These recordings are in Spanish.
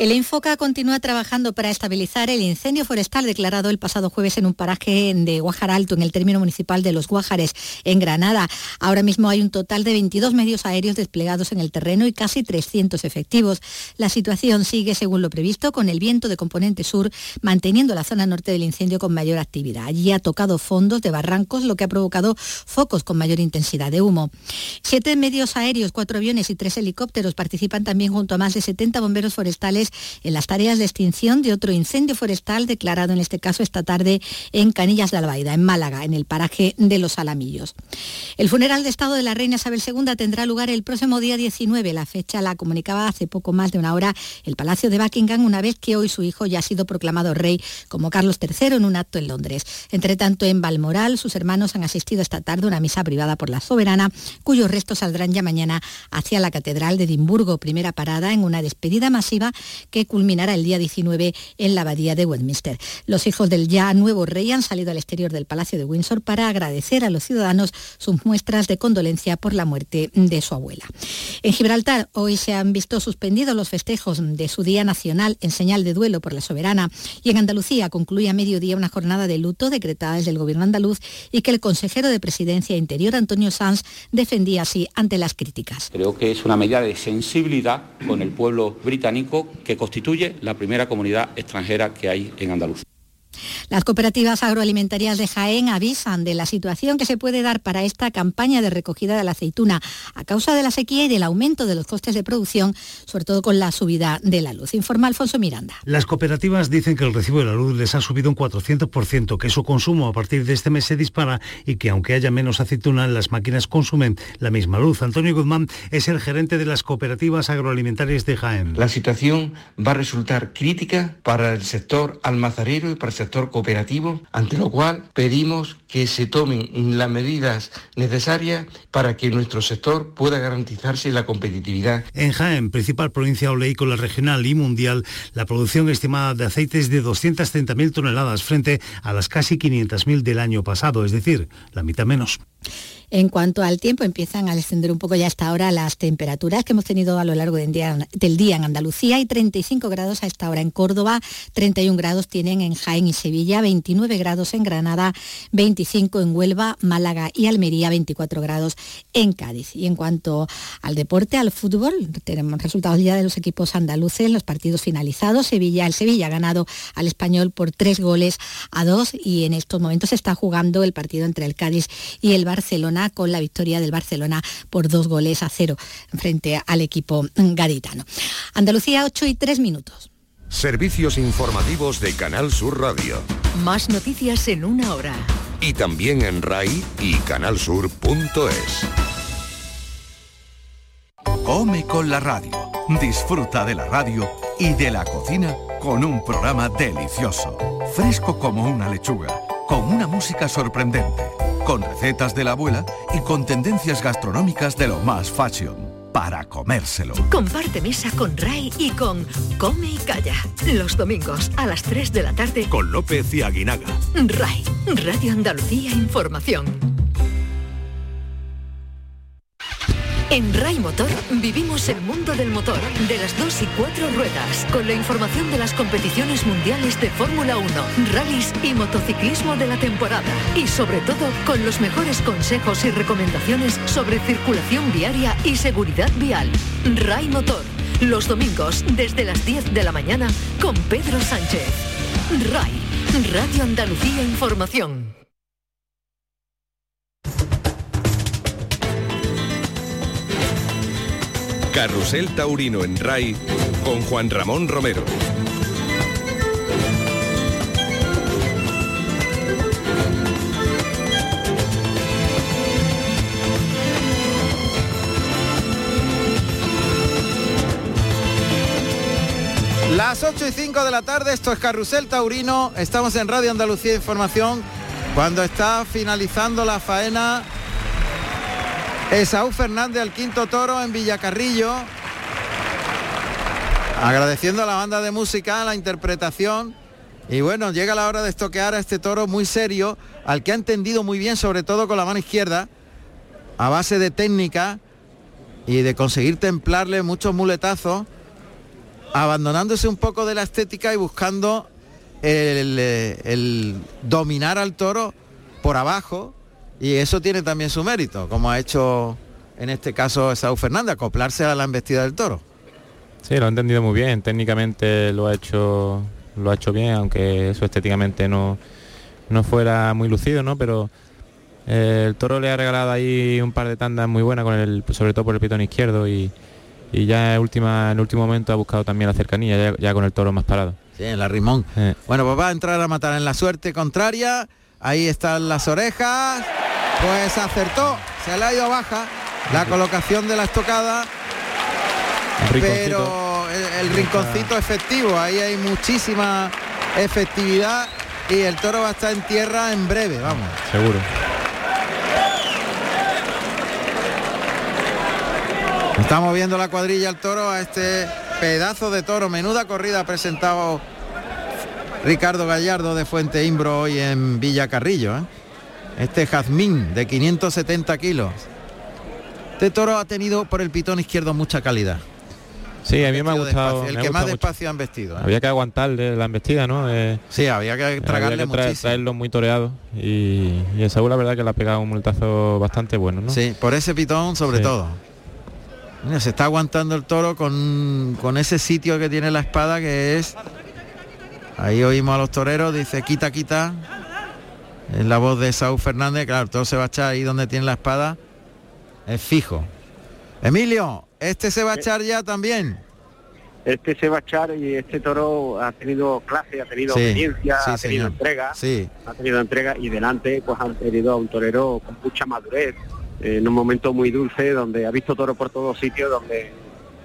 El Infoca continúa trabajando para estabilizar el incendio forestal declarado el pasado jueves en un paraje de Guajar Alto, en el término municipal de Los Guájares, en Granada. Ahora mismo hay un total de 22 medios aéreos desplegados en el terreno y casi 300 efectivos. La situación sigue según lo previsto, con el viento de componente sur manteniendo la zona norte del incendio con mayor actividad. Allí ha tocado fondos de barrancos, lo que ha provocado focos con mayor intensidad de humo. Siete medios aéreos, cuatro aviones y tres helicópteros participan también junto a más de 70 bomberos forestales en las tareas de extinción de otro incendio forestal declarado en este caso esta tarde en Canillas de Albaida, en Málaga, en el paraje de Los Alamillos. El funeral de Estado de la Reina Isabel II tendrá lugar el próximo día 19. La fecha la comunicaba hace poco más de una hora el Palacio de Buckingham, una vez que hoy su hijo ya ha sido proclamado rey como Carlos III en un acto en Londres. Entre tanto, en Balmoral, sus hermanos han asistido esta tarde a una misa privada por la soberana, cuyos restos saldrán ya mañana hacia la Catedral de Edimburgo, primera parada en una despedida masiva que culminará el día 19 en la abadía de Westminster. Los hijos del ya nuevo rey han salido al exterior del Palacio de Windsor para agradecer a los ciudadanos sus muestras de condolencia por la muerte de su abuela. En Gibraltar hoy se han visto suspendidos los festejos de su Día Nacional en señal de duelo por la soberana y en Andalucía concluye a mediodía una jornada de luto decretada desde el gobierno andaluz y que el consejero de Presidencia Interior, Antonio Sanz, defendía así ante las críticas. Creo que es una medida de sensibilidad con el pueblo británico constituye la primera comunidad extranjera que hay en Andalucía. Las cooperativas agroalimentarias de Jaén avisan de la situación que se puede dar para esta campaña de recogida de la aceituna a causa de la sequía y del aumento de los costes de producción, sobre todo con la subida de la luz. Informa Alfonso Miranda. Las cooperativas dicen que el recibo de la luz les ha subido un 400%, que su consumo a partir de este mes se dispara y que aunque haya menos aceituna, las máquinas consumen la misma luz. Antonio Guzmán es el gerente de las cooperativas agroalimentarias de Jaén. La situación va a resultar crítica para el sector almazarero y para el sector cooperativo, ante lo cual pedimos que se tomen las medidas necesarias para que nuestro sector pueda garantizarse la competitividad. En Jaén, principal provincia oleícola regional y mundial, la producción estimada de aceite es de 230.000 toneladas frente a las casi 500.000 del año pasado, es decir, la mitad menos. En cuanto al tiempo, empiezan a descender un poco ya hasta ahora las temperaturas que hemos tenido a lo largo del día, en Andalucía. Hay 35 grados a esta hora en Córdoba, 31 grados tienen en Jaén y Sevilla, 29 grados en Granada, 25 en Huelva, Málaga y Almería, 24 grados en Cádiz. Y en cuanto al deporte, al fútbol, tenemos resultados ya de los equipos andaluces, los partidos finalizados. Sevilla, el Sevilla ha ganado al español por tres goles a dos y en estos momentos se está jugando el partido entre el Cádiz y el Barcelona con la victoria del Barcelona por dos goles a cero frente al equipo gaditano. Andalucía 8 y 3 minutos. Servicios informativos de Canal Sur Radio. Más noticias en una hora. Y también en RAI y canalsur.es. Come con la radio. Disfruta de la radio y de la cocina con un programa delicioso. Fresco como una lechuga. Con una música sorprendente con recetas de la abuela y con tendencias gastronómicas de lo más fashion para comérselo. Comparte mesa con Ray y con Come y Calla. Los domingos a las 3 de la tarde. Con López y Aguinaga. Ray, Radio Andalucía Información. En RAI Motor vivimos el mundo del motor, de las dos y cuatro ruedas, con la información de las competiciones mundiales de Fórmula 1, rallies y motociclismo de la temporada. Y sobre todo, con los mejores consejos y recomendaciones sobre circulación viaria y seguridad vial. RAI Motor, los domingos desde las 10 de la mañana con Pedro Sánchez. RAI, Radio Andalucía Información. Carrusel Taurino en RAI con Juan Ramón Romero. Las 8 y 5 de la tarde, esto es Carrusel Taurino, estamos en Radio Andalucía Información, cuando está finalizando la faena Esaú Fernández al quinto toro en Villacarrillo. Agradeciendo a la banda de música la interpretación Y bueno, llega la hora de estoquear a este toro muy serio, al que ha entendido muy bien, sobre todo con la mano izquierda, a base de técnica y de conseguir templarle muchos muletazos, abandonándose un poco de la estética y buscando el, el dominar al toro por abajo. Y eso tiene también su mérito, como ha hecho en este caso Saúl Fernández, acoplarse a la embestida del toro. Sí, lo ha entendido muy bien, técnicamente lo ha hecho lo ha hecho bien, aunque eso estéticamente no, no fuera muy lucido, ¿no? Pero eh, el toro le ha regalado ahí un par de tandas muy buenas con el, sobre todo por el pitón izquierdo y, y ya en, última, en el último momento ha buscado también la cercanía, ya, con el toro más parado. Sí, en la rimón. Bueno, pues va a entrar a matar en la suerte contraria. Ahí están las orejas. Pues acertó, se le ha ido baja la colocación de la estocada. Pero el, rinconcito efectivo, ahí hay muchísima efectividad y el toro va a estar en tierra en breve, vamos. Seguro. Estamos viendo la cuadrilla al toro a este pedazo de toro. Menuda corrida ha presentado Ricardo Gallardo de Fuente Imbro hoy en Villa Carrillo. ¿eh? Este jazmín de 570 kilos. Este toro ha tenido por el pitón izquierdo mucha calidad. Sí, a mí me ha gustado. el que más despacio han vestido. ¿eh? Había que aguantarle la embestida, ¿no? Eh, sí, había que tragarle había traerlo muy toreado. Y, y el Saúl la verdad que le ha pegado un multazo bastante bueno, ¿no? Sí, por ese pitón sobre todo. se está aguantando el toro con, con ese sitio que tiene la espada que es... Ahí oímos a los toreros, dice quita, quita. Es la voz de Saúl Fernández, claro, todo se va a echar ahí donde tiene la espada. Es fijo. Emilio, ¿este se va a echar ya también? Este se va a echar y este toro ha tenido clase, ha tenido obediencia, ha tenido entrega, sí. ha tenido entrega y delante pues han tenido a un torero con mucha madurez, en un momento muy dulce donde ha visto toro por todos sitios, donde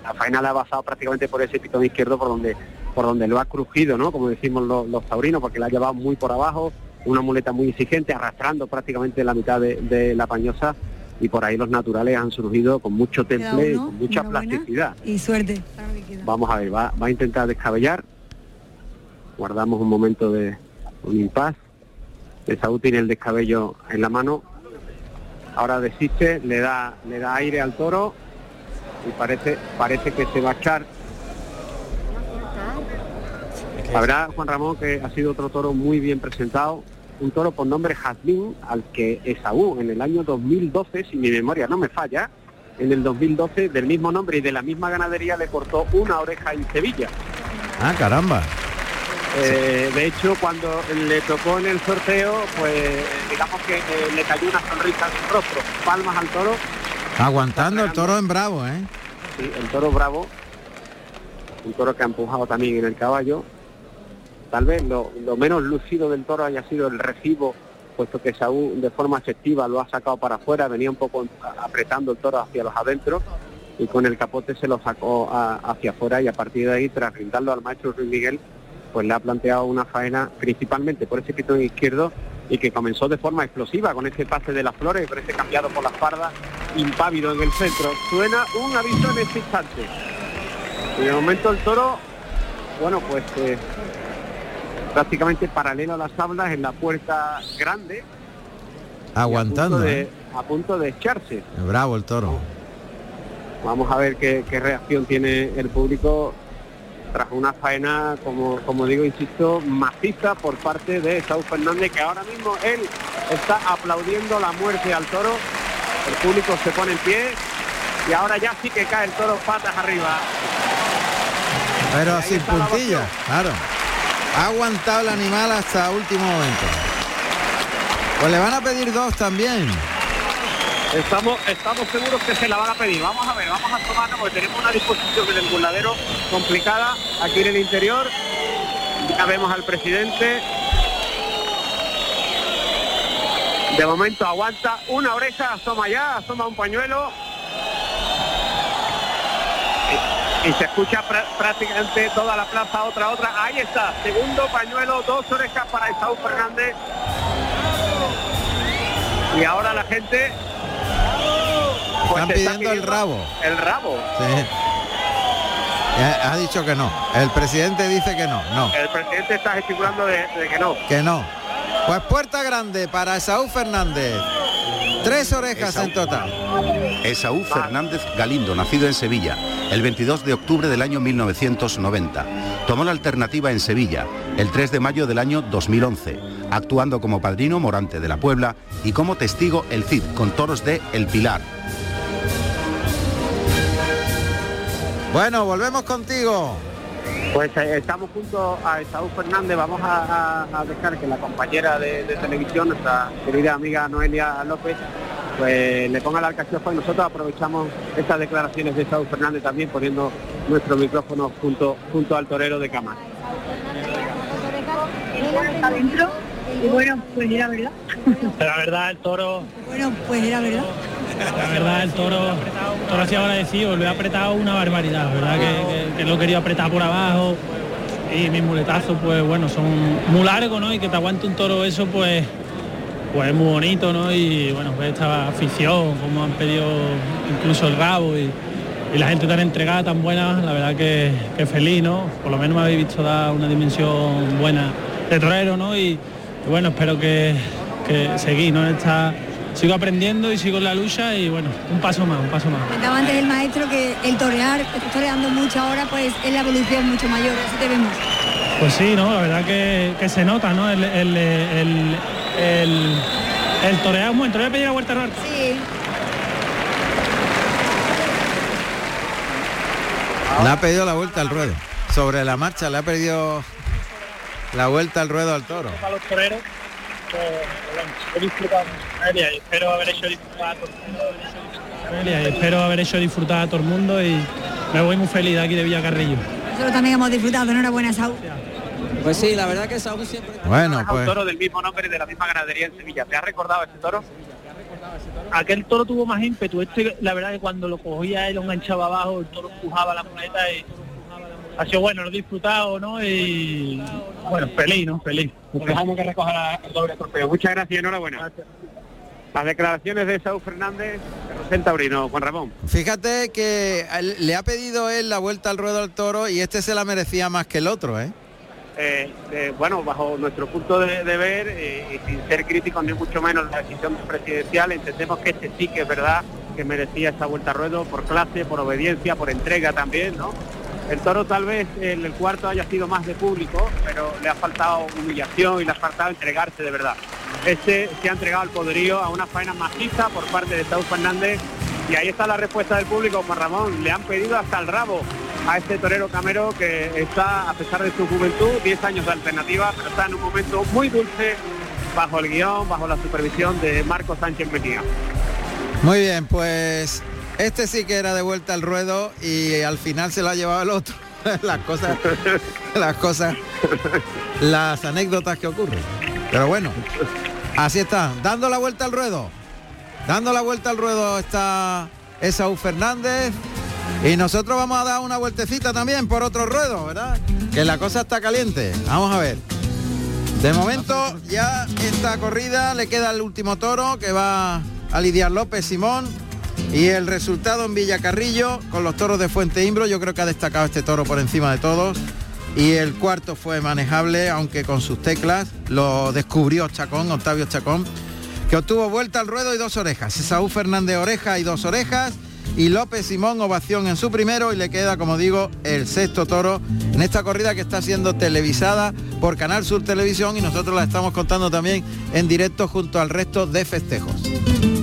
la faena ha basado prácticamente por ese pitón izquierdo por donde por donde lo ha crujido, ¿no? Como decimos los, taurinos, porque la ha llevado muy por abajo, una muleta muy exigente, arrastrando prácticamente la mitad de la pañosa y por ahí los naturales han surgido con mucho temple y con mucha plasticidad. Y suerte. Vamos a ver, va, a intentar descabellar. Guardamos un momento de un impas. Esaú tiene el descabello en la mano. Ahora desiste, le da, le da aire al toro y parece, parece que se va a echar. Habrá Juan Ramón que ha sido otro toro muy bien presentado, un toro por nombre Jazmín, al que Esaú en el año 2012, si mi memoria no me falla, en el 2012 del mismo nombre y de la misma ganadería le cortó una oreja en Sevilla. Ah, caramba. Eh, de hecho, cuando le tocó en el sorteo, pues digamos que eh, le cayó una sonrisa en su rostro. Palmas al toro. Aguantando el toro en bravo, ¿eh? Sí, el toro bravo. Un toro que ha empujado también en el caballo Tal vez lo, menos lúcido del toro haya sido el recibo, puesto que Saúl de forma efectiva lo ha sacado para afuera, venía un poco apretando el toro hacia los adentros y con el capote se lo sacó hacia afuera y a partir de ahí, tras brindarlo al maestro Ruiz Miguel, pues le ha planteado una faena principalmente por ese pitón izquierdo y que comenzó de forma explosiva con ese pase de las flores, con ese cambiado por la espalda, impávido en el centro. Suena un aviso en este instante. Y de momento el toro, bueno, pues eh, prácticamente paralelo a las tablas en la puerta grande. Aguantando. ¿eh? A punto, de, echarse. Bravo el toro. Vamos a ver qué, reacción tiene el público tras una faena, como, como digo, insisto, maciza por parte de Saúl Fernández, que ahora mismo él está aplaudiendo la muerte al toro. El público se pone en pie y ahora ya sí que cae el toro patas arriba. Pero sin puntilla, claro. Ha aguantado el animal hasta último momento. Pues le van a pedir dos también. Estamos, estamos seguros que se la van a pedir. Vamos a ver, vamos a tomarnos porque tenemos una disposición en el burladero complicada aquí en el interior. Ya vemos al presidente. De momento aguanta una oreja, asoma ya, asoma un pañuelo y se escucha prácticamente toda la plaza, otra, otra. Ahí está, segundo pañuelo, dos orejas para Esaú Fernández. Y ahora la gente... Pues, Están pidiendo, el rabo. El rabo. Ha dicho que no. El presidente dice que no. No. El presidente está gesticulando de, que no. Que no. Pues puerta grande para Esaú Fernández. Tres orejas en total. Esaú Fernández Galindo, nacido en Sevilla, el 22 de octubre del año 1990. Tomó la alternativa en Sevilla, el 3 de mayo del año 2011, actuando como padrino Morante de la Puebla y como testigo el Cid con toros de El Pilar, Bueno, volvemos contigo. Pues eh, estamos junto a Esaú Fernández, vamos a, dejar que la compañera de, televisión, nuestra querida amiga Noelia López, pues le ponga la alcachofa y nosotros aprovechamos estas declaraciones de Esaú Fernández también poniendo nuestro micrófono junto, junto al torero de Cama. adentro y bueno, pues era verdad. La verdad, el toro... Bueno, pues era verdad. La verdad, el toro, toro ha sido agradecido, lo he apretado una barbaridad, ¿verdad? Que, lo he querido apretar por abajo y mis muletazos, pues bueno, son muy largos, ¿no? Y que te aguante un toro eso, pues pues es muy bonito, ¿no? Y bueno, pues esta afición, como han pedido incluso el rabo y, la gente tan entregada, tan buena, la verdad que, feliz, ¿no? Por lo menos me habéis visto dar una dimensión buena de torero, ¿no? Y, bueno, espero que, que seguir, ¿no? Esta, sigo aprendiendo y sigo en la lucha y bueno, un paso más, un paso más. Comentaba antes el maestro que el torear, toreando mucho ahora, pues es la evolución mucho mayor, así te vemos. Pues sí, ¿no? La verdad que, se nota, ¿no? El, el, el, el, torear un momento, voy a pedir la vuelta al Sí. Le ha pedido la vuelta al ruedo. Sobre la marcha le ha pedido la vuelta al ruedo al toro. A los toreros, pues, he disfrutado y espero haber hecho disfrutar a todo el mundo. espero haber hecho disfrutar a todo el mundo y me voy muy feliz de aquí de Villacarrillo. Nosotros también hemos disfrutado, enhorabuena Saúl. Pues sí, la verdad que Saúl siempre... Bueno, pues... un toro del mismo nombre de la misma ganadería en Sevilla. ¿Te ha recordado ese toro? Aquel toro tuvo más ímpetu. Este, la verdad que cuando lo cogía él lo enganchaba abajo, el toro empujaba la muleta y ha sido bueno, lo he disfrutado, ¿no? Y bueno, feliz, ¿no? Feliz. Dejamos que recoja el doble trofeo. Muchas gracias, enhorabuena. Las declaraciones de Saúl Fernández, Rosén Taurino, Juan Ramón. Fíjate que le ha pedido él la vuelta al ruedo al toro y este se la merecía más que el otro, ¿eh? Eh bueno, bajo nuestro punto de, ver, eh, y sin ser críticos ni mucho menos la decisión presidencial, entendemos que este sí que es verdad que merecía esa vuelta al ruedo por clase, por obediencia, por entrega también, ¿no? El toro tal vez en el cuarto haya sido más de público, pero le ha faltado humillación y le ha faltado entregarse de verdad. Este se ha entregado el poderío a una faena maciza por parte de Saúl Fernández y ahí está la respuesta del público, Juan Ramón. Le han pedido hasta el rabo a este torero camero que está, a pesar de su juventud, 10 años de alternativa, pero está en un momento muy dulce bajo el guion, bajo la supervisión de Marco Sánchez Mejía. Muy bien, pues este sí que era de vuelta al ruedo y al final se lo ha llevado el otro. las cosas, las cosas, las anécdotas que ocurren. Pero bueno, así está, dando la vuelta al ruedo. Dando la vuelta al ruedo está Esaú Fernández. Y nosotros vamos a dar una vueltecita también por otro ruedo, ¿verdad? Que la cosa está caliente. Vamos a ver. De momento ya esta corrida le queda el último toro que va a lidiar López Simón y el resultado en Villacarrillo con los toros de Fuente Imbro, yo creo que ha destacado este toro por encima de todos. Y el cuarto fue manejable, aunque con sus teclas, lo descubrió Chacón, Octavio Chacón, que obtuvo vuelta al ruedo y dos orejas. Saúl Fernández oreja y dos orejas. Y López Simón ovación en su primero y le queda, como digo, el sexto toro en esta corrida que está siendo televisada por Canal Sur Televisión y nosotros la estamos contando también en directo junto al resto de festejos.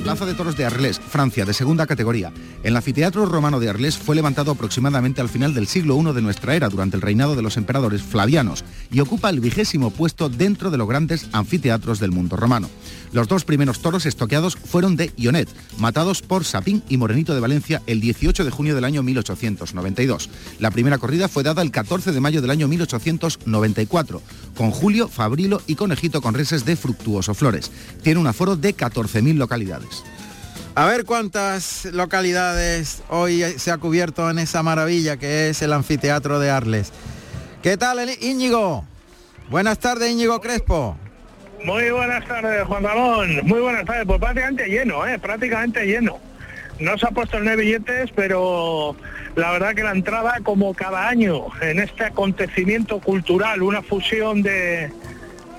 Plaza de Toros de Arles, Francia, de segunda categoría. El anfiteatro romano de Arles fue levantado aproximadamente al final del siglo I de nuestra era, durante el reinado de los emperadores flavianos, y ocupa el vigésimo puesto dentro de los grandes anfiteatros del mundo romano. Los dos primeros toros estoqueados fueron de Ionet, matados por Sapín y Morenito de Valencia el 18 de junio del año 1892. La primera corrida fue dada el 14 de mayo del año 1894, con Julio, Fabrilo y Conejito con reses de Fructuoso Flores. Tiene un aforo de 14.000 localidades. A ver cuántas localidades hoy se ha cubierto en esa maravilla que es el anfiteatro de Arles. ¿Qué tal, Íñigo? Buenas tardes, Íñigo Crespo. Muy buenas tardes, Juan Ramón. Muy buenas tardes. Pues prácticamente lleno, ¿eh? Prácticamente lleno. No se ha puesto el billetes, pero la verdad que la entrada, como cada año, en este acontecimiento cultural, una fusión de,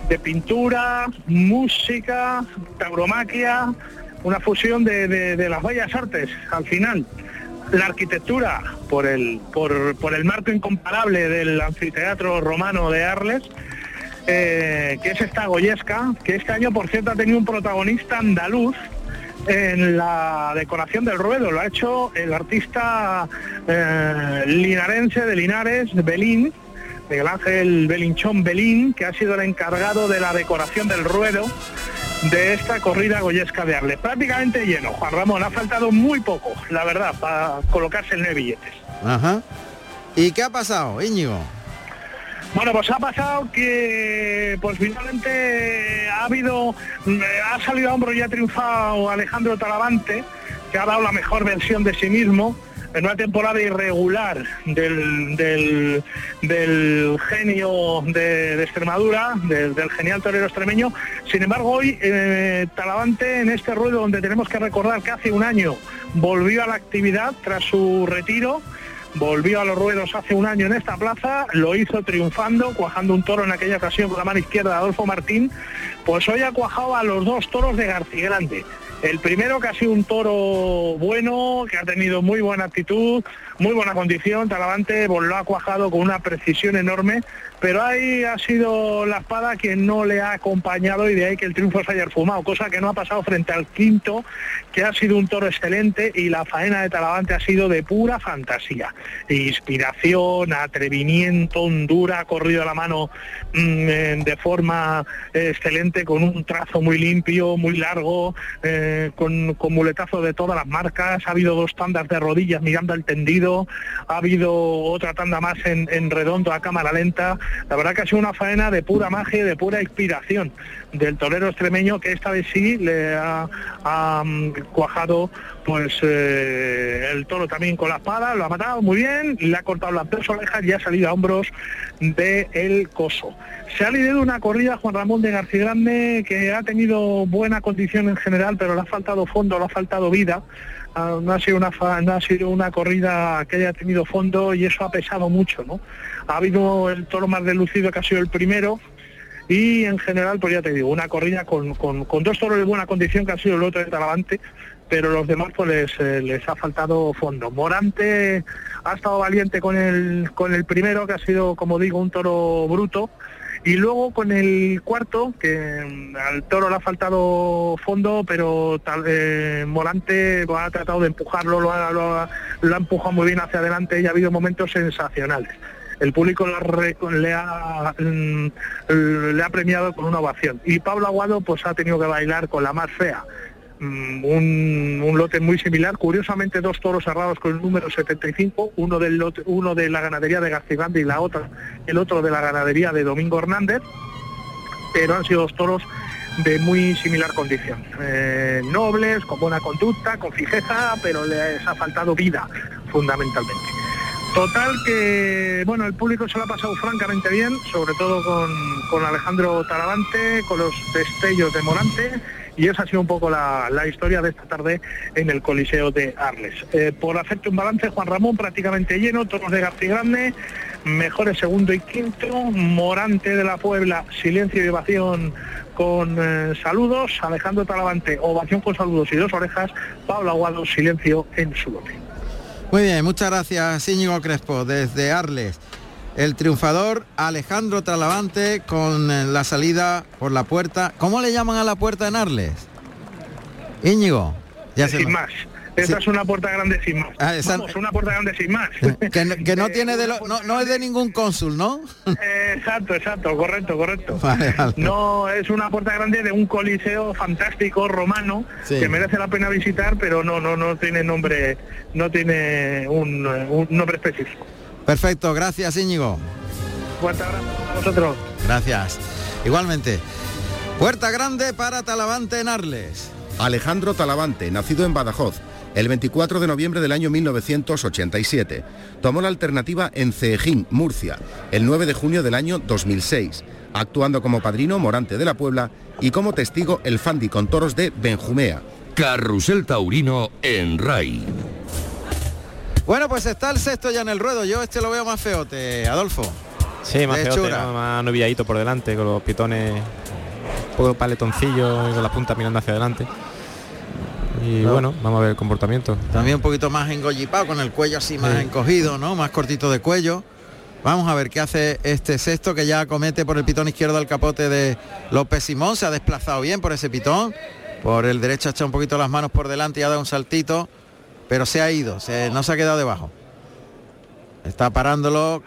de pintura, música, tauromaquia, una fusión de, de- las bellas artes al final. La arquitectura, por el, por, por el marco incomparable del anfiteatro romano de Arles, eh, que es esta Goyesca, que este año, por cierto, ha tenido un protagonista andaluz en la decoración del ruedo. Lo ha hecho el artista eh, linarense de Linares, Belín, Miguel Ángel Belinchón Belín, que ha sido el encargado de la decoración del ruedo de esta corrida goyesca de Arles. Prácticamente lleno, Juan Ramón, ha faltado muy poco, la verdad, para colocarse en nueve billetes. Ajá. ¿Y qué ha pasado, Íñigo? Bueno, pues ha pasado que pues finalmente ha habido, mm, ha salido a hombro y ha triunfado Alejandro Talavante, que ha dado la mejor versión de sí mismo en una temporada irregular del, genio de, Extremadura, del, del genial torero extremeño. Sin embargo, hoy eh, Talavante en este ruedo donde tenemos que recordar que hace un año volvió a la actividad tras su retiro, volvió a los ruedos hace un año en esta plaza, lo hizo triunfando, cuajando un toro en aquella ocasión con la mano izquierda de Adolfo Martín, pues hoy ha cuajado a los dos toros de García Grande. El primero que ha sido un toro bueno, que ha tenido muy buena actitud, muy buena condición, Talavante lo ha cuajado con una precisión enorme, pero ahí ha sido la espada quien no le ha acompañado y de ahí que el triunfo se haya fumado, cosa que no ha pasado frente al quinto, que ha sido un toro excelente y la faena de Talavante ha sido de pura fantasía. Inspiración, atrevimiento, hondura, ha corrido la mano mm, eh, de forma eh, excelente, con un trazo muy limpio, muy largo, eh, con, con muletazo de todas las marcas, ha habido dos tandas de rodillas mirando al tendido, ha habido otra tanda más en, en redondo a cámara lenta, la verdad que ha sido una faena de pura magia y de pura inspiración del torero extremeño que esta vez sí le ha, mm, cuajado pues eh, el toro también con la espada, lo ha matado muy bien, le ha cortado las dos orejas y ha salido a hombros de el coso. Se ha lidiado una corrida Juan Ramón de García Grande que ha tenido buena condición en general, pero le ha faltado fondo, le ha faltado vida. Ah, no ha sido una no ha sido una corrida que haya tenido fondo y eso ha pesado mucho, ¿no? Ha habido el toro más delucido que ha sido el primero, y en general, pues ya te digo, una corrida con, con- con dos toros de buena condición que ha sido el otro de Talavante, pero los demás pues les, eh, les ha faltado fondo. Morante ha estado valiente con el, con el primero, que ha sido, como digo, un toro bruto, y luego con el cuarto, que mm, al toro le ha faltado fondo, pero tal, eh, ha tratado de empujarlo, lo ha, lo ha- empujado muy bien hacia adelante y ha habido momentos sensacionales el público le ha, mm, le ha premiado con una ovación. Y Pablo Aguado pues ha tenido que bailar con la más fea. Mm, Un, lote muy similar, curiosamente dos toros cerrados con el número 75, uno del lote- uno de la ganadería de García Grande y la otra, el otro de la ganadería de Domingo Hernández, pero han sido dos toros de muy similar condición. Eh, nobles, con buena conducta, con fijeza, pero les ha faltado vida, fundamentalmente. Total que, bueno, el público se lo ha pasado francamente bien, sobre todo con, con Alejandro Taravante, con los destellos de Morante, y esa ha sido un poco la, historia de esta tarde en el Coliseo de Arles. Eh, por hacerte un balance, Juan Ramón prácticamente lleno, toros de García Grande, mejores segundo y quinto, Morante de la Puebla, silencio y ovación con eh, saludos, Alejandro Talavante, ovación con saludos y dos orejas, Pablo Aguado, silencio en su lote. Muy bien, muchas gracias Íñigo Crespo desde Arles. El triunfador Alejandro Talavante con eh, la salida por la puerta. ¿Cómo le llaman a la puerta en Arles? Íñigo. Ya sin más. Esa es una puerta grande sin más. Ah, esa- Vamos, una puerta grande sin más. Que, no- que no tiene de lo- no, no es de ningún cónsul, ¿no? Eh, exacto, exacto, correcto, correcto. Vale, vale. No es una puerta grande de un coliseo fantástico romano Sí. que merece la pena visitar, pero no, no, no tiene nombre, no tiene un, un nombre específico. Perfecto, gracias Íñigo. Fuerte abrazo a vosotros. Gracias. Igualmente. Puerta grande para Talavante en Arles. Alejandro Talavante, nacido en Badajoz, el 24 de noviembre del año 1987. Tomó la alternativa en Ceejín, Murcia, el 9 de junio del año 2006, actuando como padrino Morante de la Puebla y como testigo el Fandi con toros de Benjumea, Carrusel Taurino en RAI. Bueno, pues está el sexto ya en el ruedo. Yo este lo veo más feote, Adolfo. Sí, más feote. ¿no? más novilladito por delante, con los pitones un poco paletoncillos y con las puntas mirando hacia adelante. Y No. bueno, vamos a ver el comportamiento. También un poquito más engollipado, con el cuello así más Sí. encogido, ¿no? Más cortito de cuello. Vamos a ver qué hace este sexto que ya comete por el pitón izquierdo al capote de López Simón. Se ha desplazado bien por ese pitón. Por el derecho ha echado un poquito las manos por delante y ha dado un saltito. Pero se ha ido, no se ha quedado debajo. Está parándolo.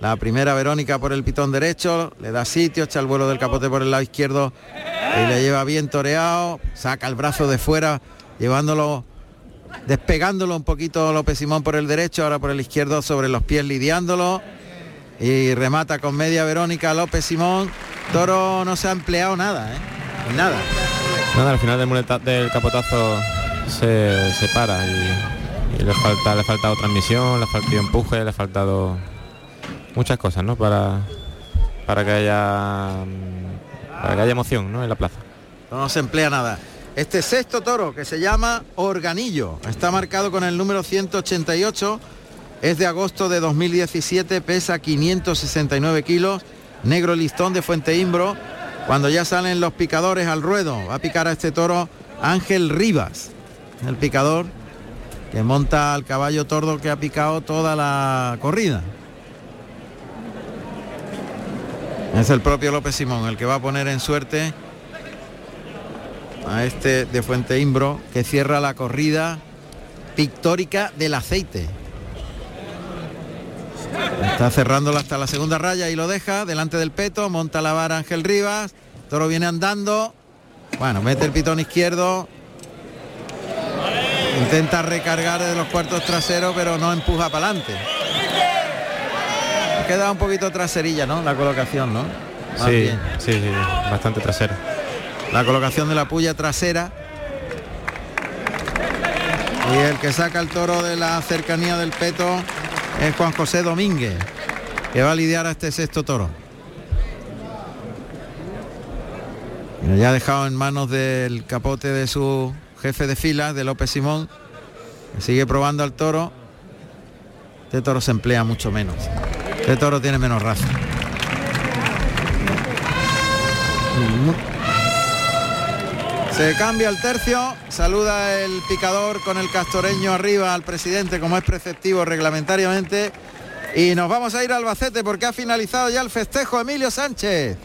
La primera Verónica por el pitón derecho. Le da sitio, echa el vuelo del capote por el lado izquierdo. Y le lleva bien toreado. Saca el brazo de fuera, llevándolo despegándolo un poquito López Simón por el derecho, ahora por el izquierdo sobre los pies lidiándolo y remata con media Verónica López Simón. Toro no se ha empleado nada, ¿eh? Nada. Nada, al final del capotazo se, se para y, le falta le ha faltado transmisión, le ha faltado empuje, le ha faltado muchas cosas, ¿no? Para, para que haya para que haya emoción, ¿no? En la plaza. No se emplea nada. Este sexto toro que se llama Organillo está marcado con el número 188. Es de agosto de 2017, pesa 569 kilos, negro listón de Fuente Imbro. Cuando ya salen los picadores al ruedo, va a picar a este toro Ángel Rivas, el picador que monta al caballo tordo que ha picado toda la corrida. Es el propio López Simón el que va a poner en suerte a este de Fuente Imbro que cierra la corrida pictórica del aceite. Está cerrándola hasta la segunda raya y lo deja delante del peto, monta la vara Ángel Rivas, toro viene andando, bueno, mete el pitón izquierdo, intenta recargar de los cuartos traseros pero no empuja para adelante. Queda un poquito traserilla, ¿no? La colocación, ¿no? Más Sí, bien. sí, sí, bastante trasero. La colocación de la puya trasera. Y el que saca el toro de la cercanía del peto es Juan José Domínguez, que va a lidiar a este sexto toro. Ya ha dejado en manos del capote de su jefe de fila, de López Simón, sigue probando al toro. Este toro se emplea mucho menos. Este toro tiene menos raza. Se cambia el tercio, saluda el picador con el castoreño arriba al presidente como es preceptivo reglamentariamente y nos vamos a ir a Albacete porque ha finalizado ya el festejo Emilio Sánchez.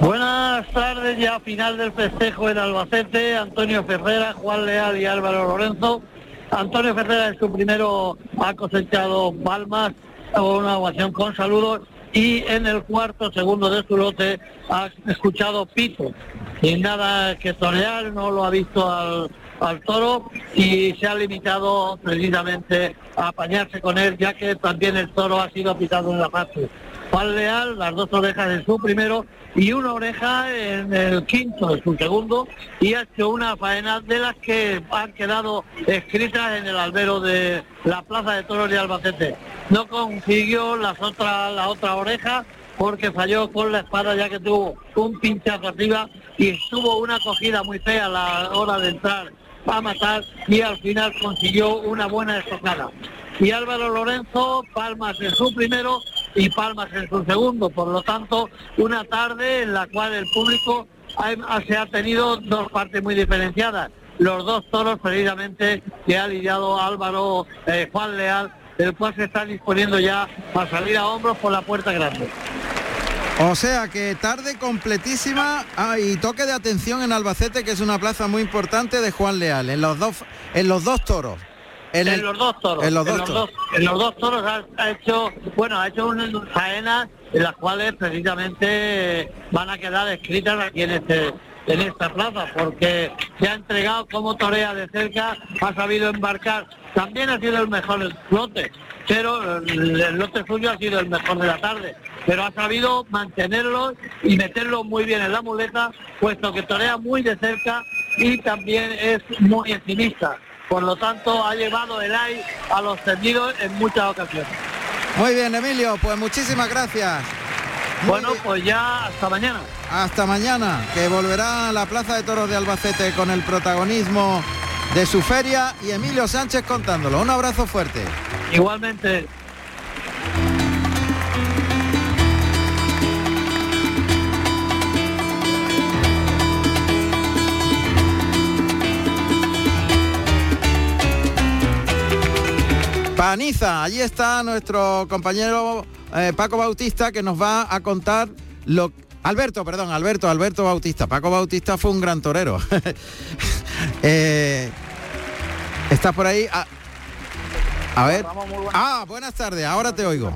Buenas tardes, ya final del festejo en Albacete, Antonio Ferrera, Juan Leal y Álvaro Lorenzo. Antonio Ferrera en su primero ha cosechado palmas, una ovación con saludos y en el cuarto segundo de su lote ha escuchado pito. Sin nada que torear, no lo ha visto al, al toro y se ha limitado precisamente a apañarse con él, ya que también el toro ha sido pitado en la parte. Juan Leal, las dos orejas en su primero y una oreja en el quinto de su segundo y ha hecho una faena de las que han quedado escritas en el albero de la Plaza de Toros de Albacete. No consiguió las la otra oreja porque falló con la espada ya que tuvo un pinchazo arriba y tuvo una acogida muy fea a la hora de entrar a matar y al final consiguió una buena estocada. Y Álvaro Lorenzo, palmas en su primero y palmas en su segundo. Por lo tanto, una tarde en la cual el público se ha tenido dos partes muy diferenciadas. Los dos toros precisamente que ha lidiado Álvaro eh, Juan Leal, el cual se está disponiendo ya a salir a hombros por la puerta grande. O sea que tarde completísima ah, y toque de atención en Albacete que es una plaza muy importante de Juan Leal en los dos en los dos toros. En, el- los dos toros. en los dos en los dos toros ha, ha hecho, bueno, ha hecho unas faenas en las cuales precisamente van a quedar escritas aquí en este en esta plaza, porque se ha entregado como torea de cerca, ha sabido embarcar. También ha sido el mejor lote, pero el, el lote suyo ha sido el mejor de la tarde. Pero ha sabido mantenerlo y meterlo muy bien en la muleta, puesto que torea muy de cerca y también es muy encimista. Por lo tanto, ha llevado el AI a los tendidos en muchas ocasiones. Muy bien, Emilio, pues muchísimas gracias. Bueno, pues ya hasta mañana. Hasta mañana, que volverá a la Plaza de Toros de Albacete con el protagonismo de su feria y Emilio Sánchez contándolo. Un abrazo fuerte. Igualmente. Paniza, allí está nuestro compañero eh, Paco Bautista que nos va a contar lo Alberto, perdón, Alberto, Alberto Bautista. Paco Bautista fue un gran torero. eh, ¿Estás por ahí? A, a ver. Ah, buenas tardes, ahora te oigo.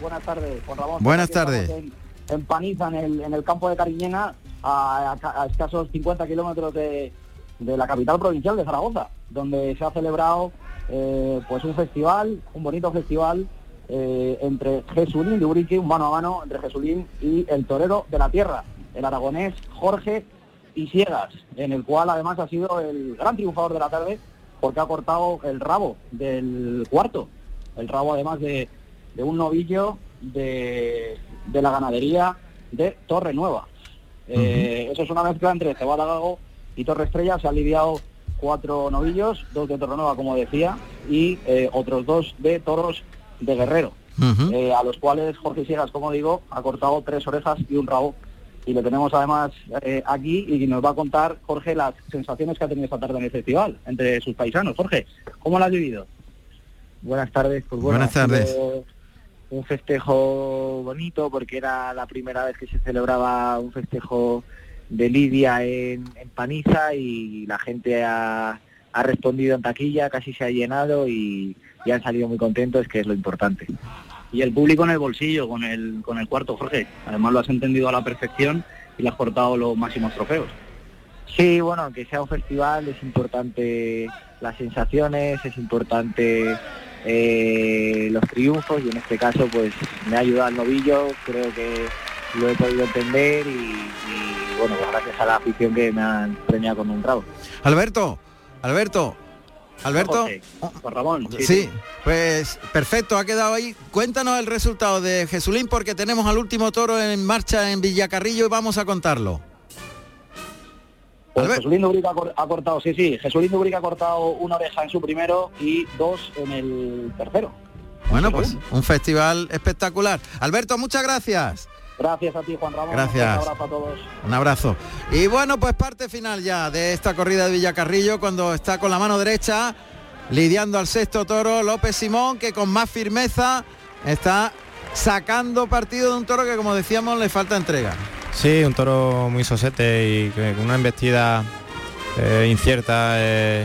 Buenas tardes, Juan Ramón. Buenas tardes. En, en, Paniza, en el, en el campo de Cariñena, a, a, a escasos 50 kilómetros de, de la capital provincial de Zaragoza, donde se ha celebrado eh, pues un festival, un bonito festival eh, entre Jesulín de Urique, un mano a mano entre Jesulín y el torero de la tierra, el aragonés Jorge Isiegas, en el cual además ha sido el gran triunfador de la tarde porque ha cortado el rabo del cuarto, el rabo además de, de un novillo de, de, la ganadería de Torre Nueva. Eh, uh -huh. Eso es una mezcla entre Cebada Gago y Torre Estrella, se ha lidiado cuatro novillos, dos de Torre Nueva, como decía, y eh, otros dos de toros de Guerrero, uh -huh. eh, a los cuales Jorge Siegas, como digo, ha cortado tres orejas y un rabo. Y le tenemos además eh, aquí y nos va a contar Jorge las sensaciones que ha tenido esta tarde en el festival entre sus paisanos. Jorge, ¿cómo lo has vivido? Buenas tardes. Pues bueno, Buenas tardes. Un festejo bonito porque era la primera vez que se celebraba un festejo de Lidia en, en Paniza y la gente ha, ha, respondido en taquilla, casi se ha llenado y, y, han salido muy contentos, que es lo importante. Y el público en el bolsillo con el, con el cuarto, Jorge. Además lo has entendido a la perfección y le has portado los máximos trofeos. Sí, bueno, aunque sea un festival es importante las sensaciones, es importante eh, los triunfos y en este caso pues me ha ayudado el novillo, creo que lo he podido entender y, y bueno, pues gracias a la afición que me han premiado con un rabo. Alberto, Alberto, Alberto. Por Ramón. Sí, sí, pues perfecto, ha quedado ahí. Cuéntanos el resultado de Jesulín porque tenemos al último toro en marcha en Villacarrillo y vamos a contarlo. Pues Jesulín Dubrica ha cortado, sí, sí, Jesulín Dubrica ha cortado una oreja en su primero y dos en el tercero. Bueno, pues un festival espectacular. Alberto, muchas gracias. Gracias a ti, Juan Ramón. Gracias. Un abrazo a todos. Un abrazo. Y bueno, pues parte final ya de esta corrida de Villacarrillo cuando está con la mano derecha lidiando al sexto toro López Simón que con más firmeza está sacando partido de un toro que como decíamos le falta entrega. Sí, un toro muy sosete y con una embestida eh, incierta eh,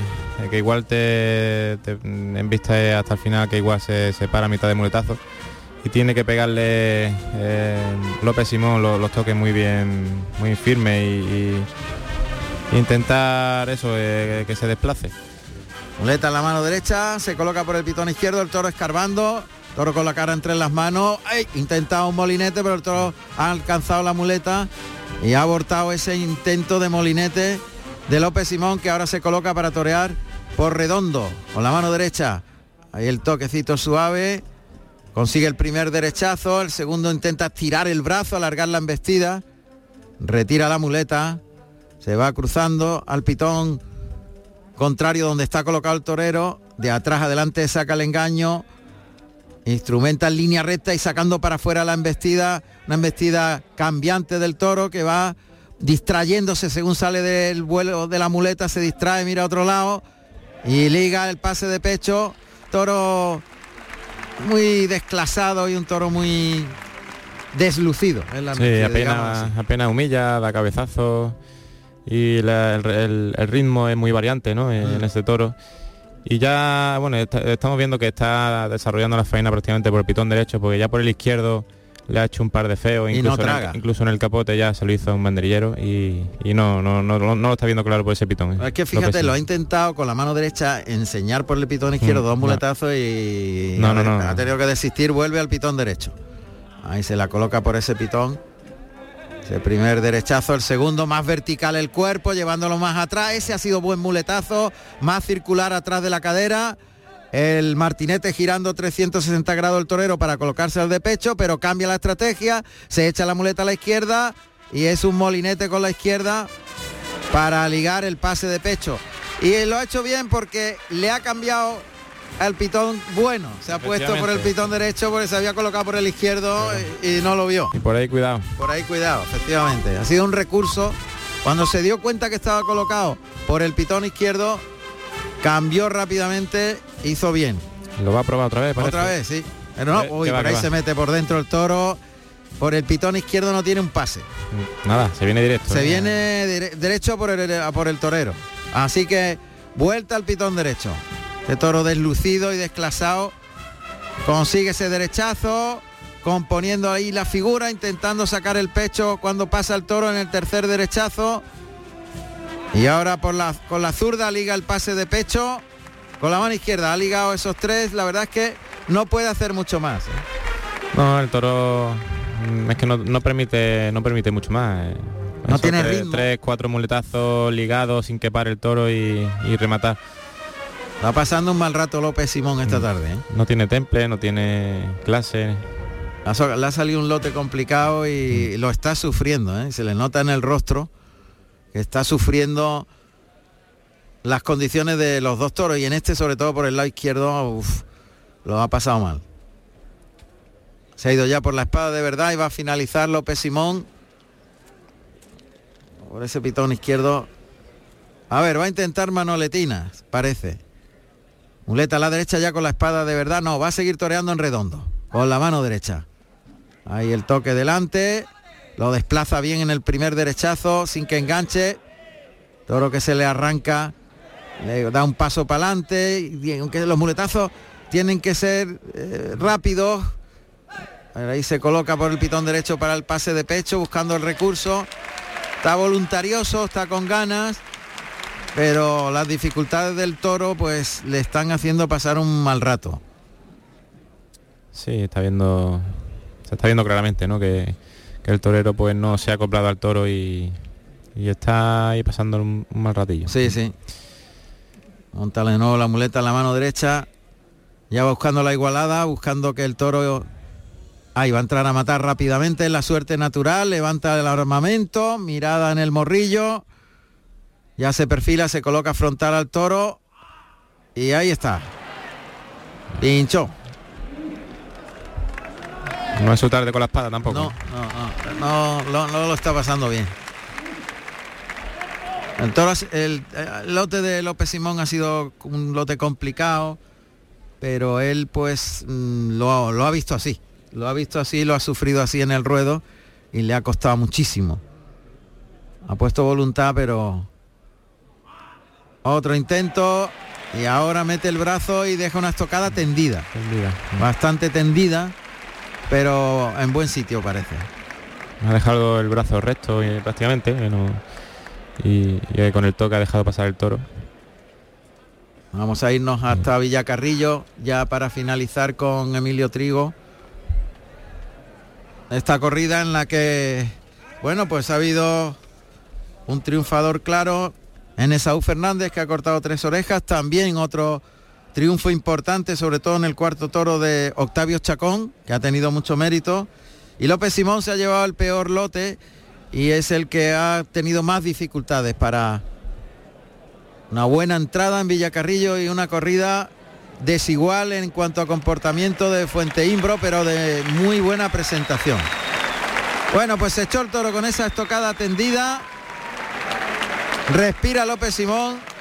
que igual te, te embiste hasta el final que igual se, se para a mitad de muletazo y tiene que pegarle eh, López Simón los, toques muy bien, muy firmes y, y intentar eso, eh, que se desplace. Muleta en la mano derecha, se coloca por el pitón izquierdo, el toro escarbando, toro con la cara entre las manos, ¡ay! intenta un molinete, pero el toro ha alcanzado la muleta y ha abortado ese intento de molinete de López Simón que ahora se coloca para torear por redondo, con la mano derecha. Ahí el toquecito suave, Consigue el primer derechazo, el segundo intenta tirar el brazo, alargar la embestida, retira la muleta, se va cruzando al pitón contrario donde está colocado el torero, de atrás adelante saca el engaño, instrumenta en línea recta y sacando para afuera la embestida, una embestida cambiante del toro que va distrayéndose según sale del vuelo de la muleta, se distrae, mira a otro lado y liga el pase de pecho, toro muy desclasado y un toro muy deslucido. En la sí, noche, apenas, apenas humilla, da cabezazo y la, el, el, el, ritmo es muy variante ¿no? en, mm. este toro. Y ya, bueno, está, estamos viendo que está desarrollando la faena prácticamente por el pitón derecho, porque ya por el izquierdo le ha hecho un par de feos, incluso, no en el, incluso en el capote ya se lo hizo un banderillero y, y no, no, no, no, lo está viendo claro por ese pitón. Es que fíjate, lo, lo ha intentado con la mano derecha enseñar por el pitón izquierdo mm, dos muletazos no. y no, no, no, ha tenido que desistir, vuelve al pitón derecho. Ahí se la coloca por ese pitón. Ese primer derechazo, el segundo más vertical el cuerpo, llevándolo más atrás. Ese ha sido buen muletazo, más circular atrás de la cadera el martinete girando 360 grados el torero para colocarse al de pecho, pero cambia la estrategia, se echa la muleta a la izquierda y es un molinete con la izquierda para ligar el pase de pecho. Y lo ha hecho bien porque le ha cambiado al pitón bueno. Se ha puesto por el pitón derecho porque se había colocado por el izquierdo y, y no lo vio. Y por ahí cuidado. Por ahí cuidado, efectivamente. Ha sido un recurso. Cuando se dio cuenta que estaba colocado por el pitón izquierdo, cambió rápidamente, hizo bien. Lo va a probar otra vez, parece. Otra vez, sí. Pero no, ¿Qué- uy, por ahí se mete por dentro el toro. Por el pitón izquierdo no tiene un pase. Nada, se viene directo. Se ¿eh? viene dire- derecho por el, por el torero. Así que vuelta al pitón derecho. De toro deslucido y desclasado. Consigue ese derechazo. Componiendo ahí la figura, intentando sacar el pecho cuando pasa el toro en el tercer derechazo. Y ahora por la, con la zurda liga el pase de pecho. Con la mano izquierda ha ligado esos tres. La verdad es que no puede hacer mucho más. ¿eh? No, el toro mm, es que no, no permite no permite mucho más. eh. No tiene tres, ritmo. Tres, cuatro muletazos ligados sin que pare el toro y, y rematar. Está pasando un mal rato López Simón esta tarde. ¿eh? No tiene temple, no tiene clase. Le ha salido un lote complicado y lo está sufriendo, ¿eh? se le nota en el rostro que está sufriendo las condiciones de los dos toros y en este sobre todo por el lado izquierdo lo ha pasado mal. Se ha ido ya por la espada de verdad y va a finalizar López Simón. Por ese pitón izquierdo. A ver, va a intentar manoletinas, parece. Muleta a la derecha ya con la espada de verdad. No, va a seguir toreando en redondo. Con la mano derecha. Ahí el toque delante. Lo desplaza bien en el primer derechazo sin que enganche. Toro que se le arranca. Le da un paso para adelante. Y aunque los muletazos tienen que ser eh, rápidos. Ahí se coloca por el pitón derecho para el pase de pecho buscando el recurso. Está voluntarioso, está con ganas. Pero las dificultades del toro pues le están haciendo pasar un mal rato. Sí, está viendo. Se está viendo claramente, ¿no? Que, que el torero pues no se ha acoplado al toro y, y está ahí pasando un, mal ratillo. Sí, sí. Monta de nuevo la muleta en la mano derecha. Ya buscando la igualada, buscando que el toro... Ahí va a entrar a matar rápidamente, es la suerte natural, levanta el armamento, mirada en el morrillo. Ya se perfila, se coloca frontal al toro. Y ahí está. Pinchó. No es su tarde con la espada tampoco. No, no, no, no, no lo está pasando bien. El, toro ha si- el, el lote de López Simón ha sido un lote complicado, pero él pues mm, lo ha visto así. Lo ha visto así, lo ha sufrido así en el ruedo y le ha costado muchísimo. Ha puesto voluntad, pero otro intento y ahora mete el brazo y deja una estocada tendida. Bastante tendida, pero en buen sitio parece. Ha dejado el brazo recto eh, prácticamente. no- y, y con el toque ha dejado pasar el toro. Vamos a irnos hasta Villacarrillo ya para finalizar con Emilio Trigo. Esta corrida en la que, bueno, pues ha habido un triunfador claro en Esaú Fernández que ha cortado tres orejas. También otro triunfo importante, sobre todo en el cuarto toro de Octavio Chacón, que ha tenido mucho mérito. Y López Simón se ha llevado el peor lote y es el que ha tenido más dificultades para una buena entrada en Villacarrillo y una corrida desigual en cuanto a comportamiento de Fuente Imbro, pero de muy buena presentación. Bueno, pues se echó el toro con esa estocada tendida. Respira López Simón.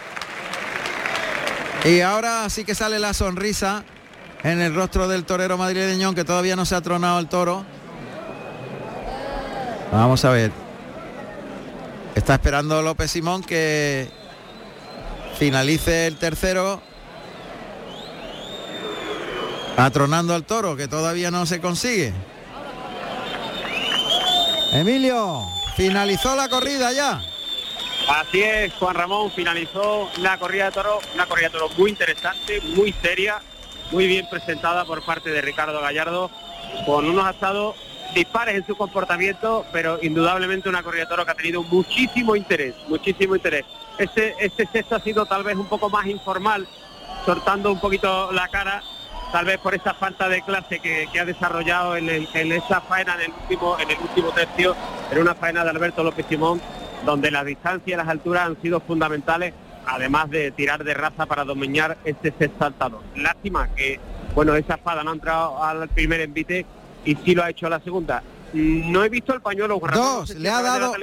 Y ahora sí que sale la sonrisa en el rostro del torero madrileño, que todavía no se ha tronado el toro. Vamos a ver. Está esperando López Simón que finalice el tercero. Atronando al toro, que todavía no se consigue. Emilio, finalizó la corrida ya. Así es, Juan Ramón finalizó la corrida de toro, una corrida de toro muy interesante, muy seria, muy bien presentada por parte de Ricardo Gallardo, con unos asados dispares en su comportamiento, pero indudablemente una corrida de toro que ha tenido muchísimo interés, muchísimo interés. Este, este sexto ha sido tal vez un poco más informal, soltando un poquito la cara, tal vez por esa falta de clase que, que ha desarrollado en, el- en esa faena en último, en el último tercio, en una faena de Alberto López Simón, donde las distancias y las alturas han sido fundamentales además de tirar de raza para dominar este saltador. Lástima que, bueno, esa espada no ha entrado al primer envite y sí lo ha hecho a la segunda. No he visto el pañuelo. Dos, le ha dado.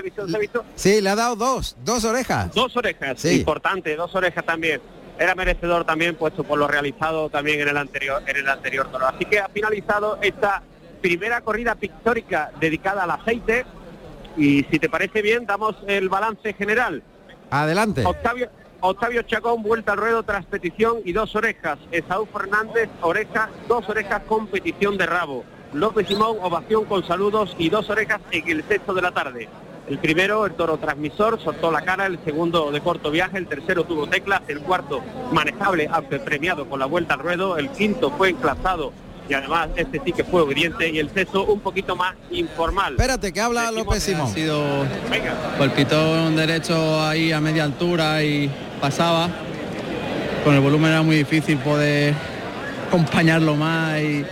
Sí, le ha dado dos, dos orejas. Dos orejas, sí. importante, dos orejas también. Era merecedor también, puesto por lo realizado también en el anterior, en el anterior toro. Así que ha finalizado esta primera corrida pictórica dedicada al aceite. Y si te parece bien, damos el balance general. Adelante. Octavio, Octavio Chacón, vuelta al ruedo tras petición y dos orejas. Esaú Fernández, oreja, dos orejas con petición de rabo. López Simón, ovación con saludos y dos orejas en el sexto de la tarde. El primero, el toro transmisor, soltó la cara, el segundo de corto viaje, el tercero tuvo teclas, el cuarto manejable, aunque premiado con la vuelta al ruedo, el quinto fue enclazado y además este sí que fue obediente y el sexto un poquito más informal. Espérate, que habla López Simón. Ha sido golpitó un derecho ahí a media altura y pasaba. Con el volumen era muy difícil poder acompañarlo más y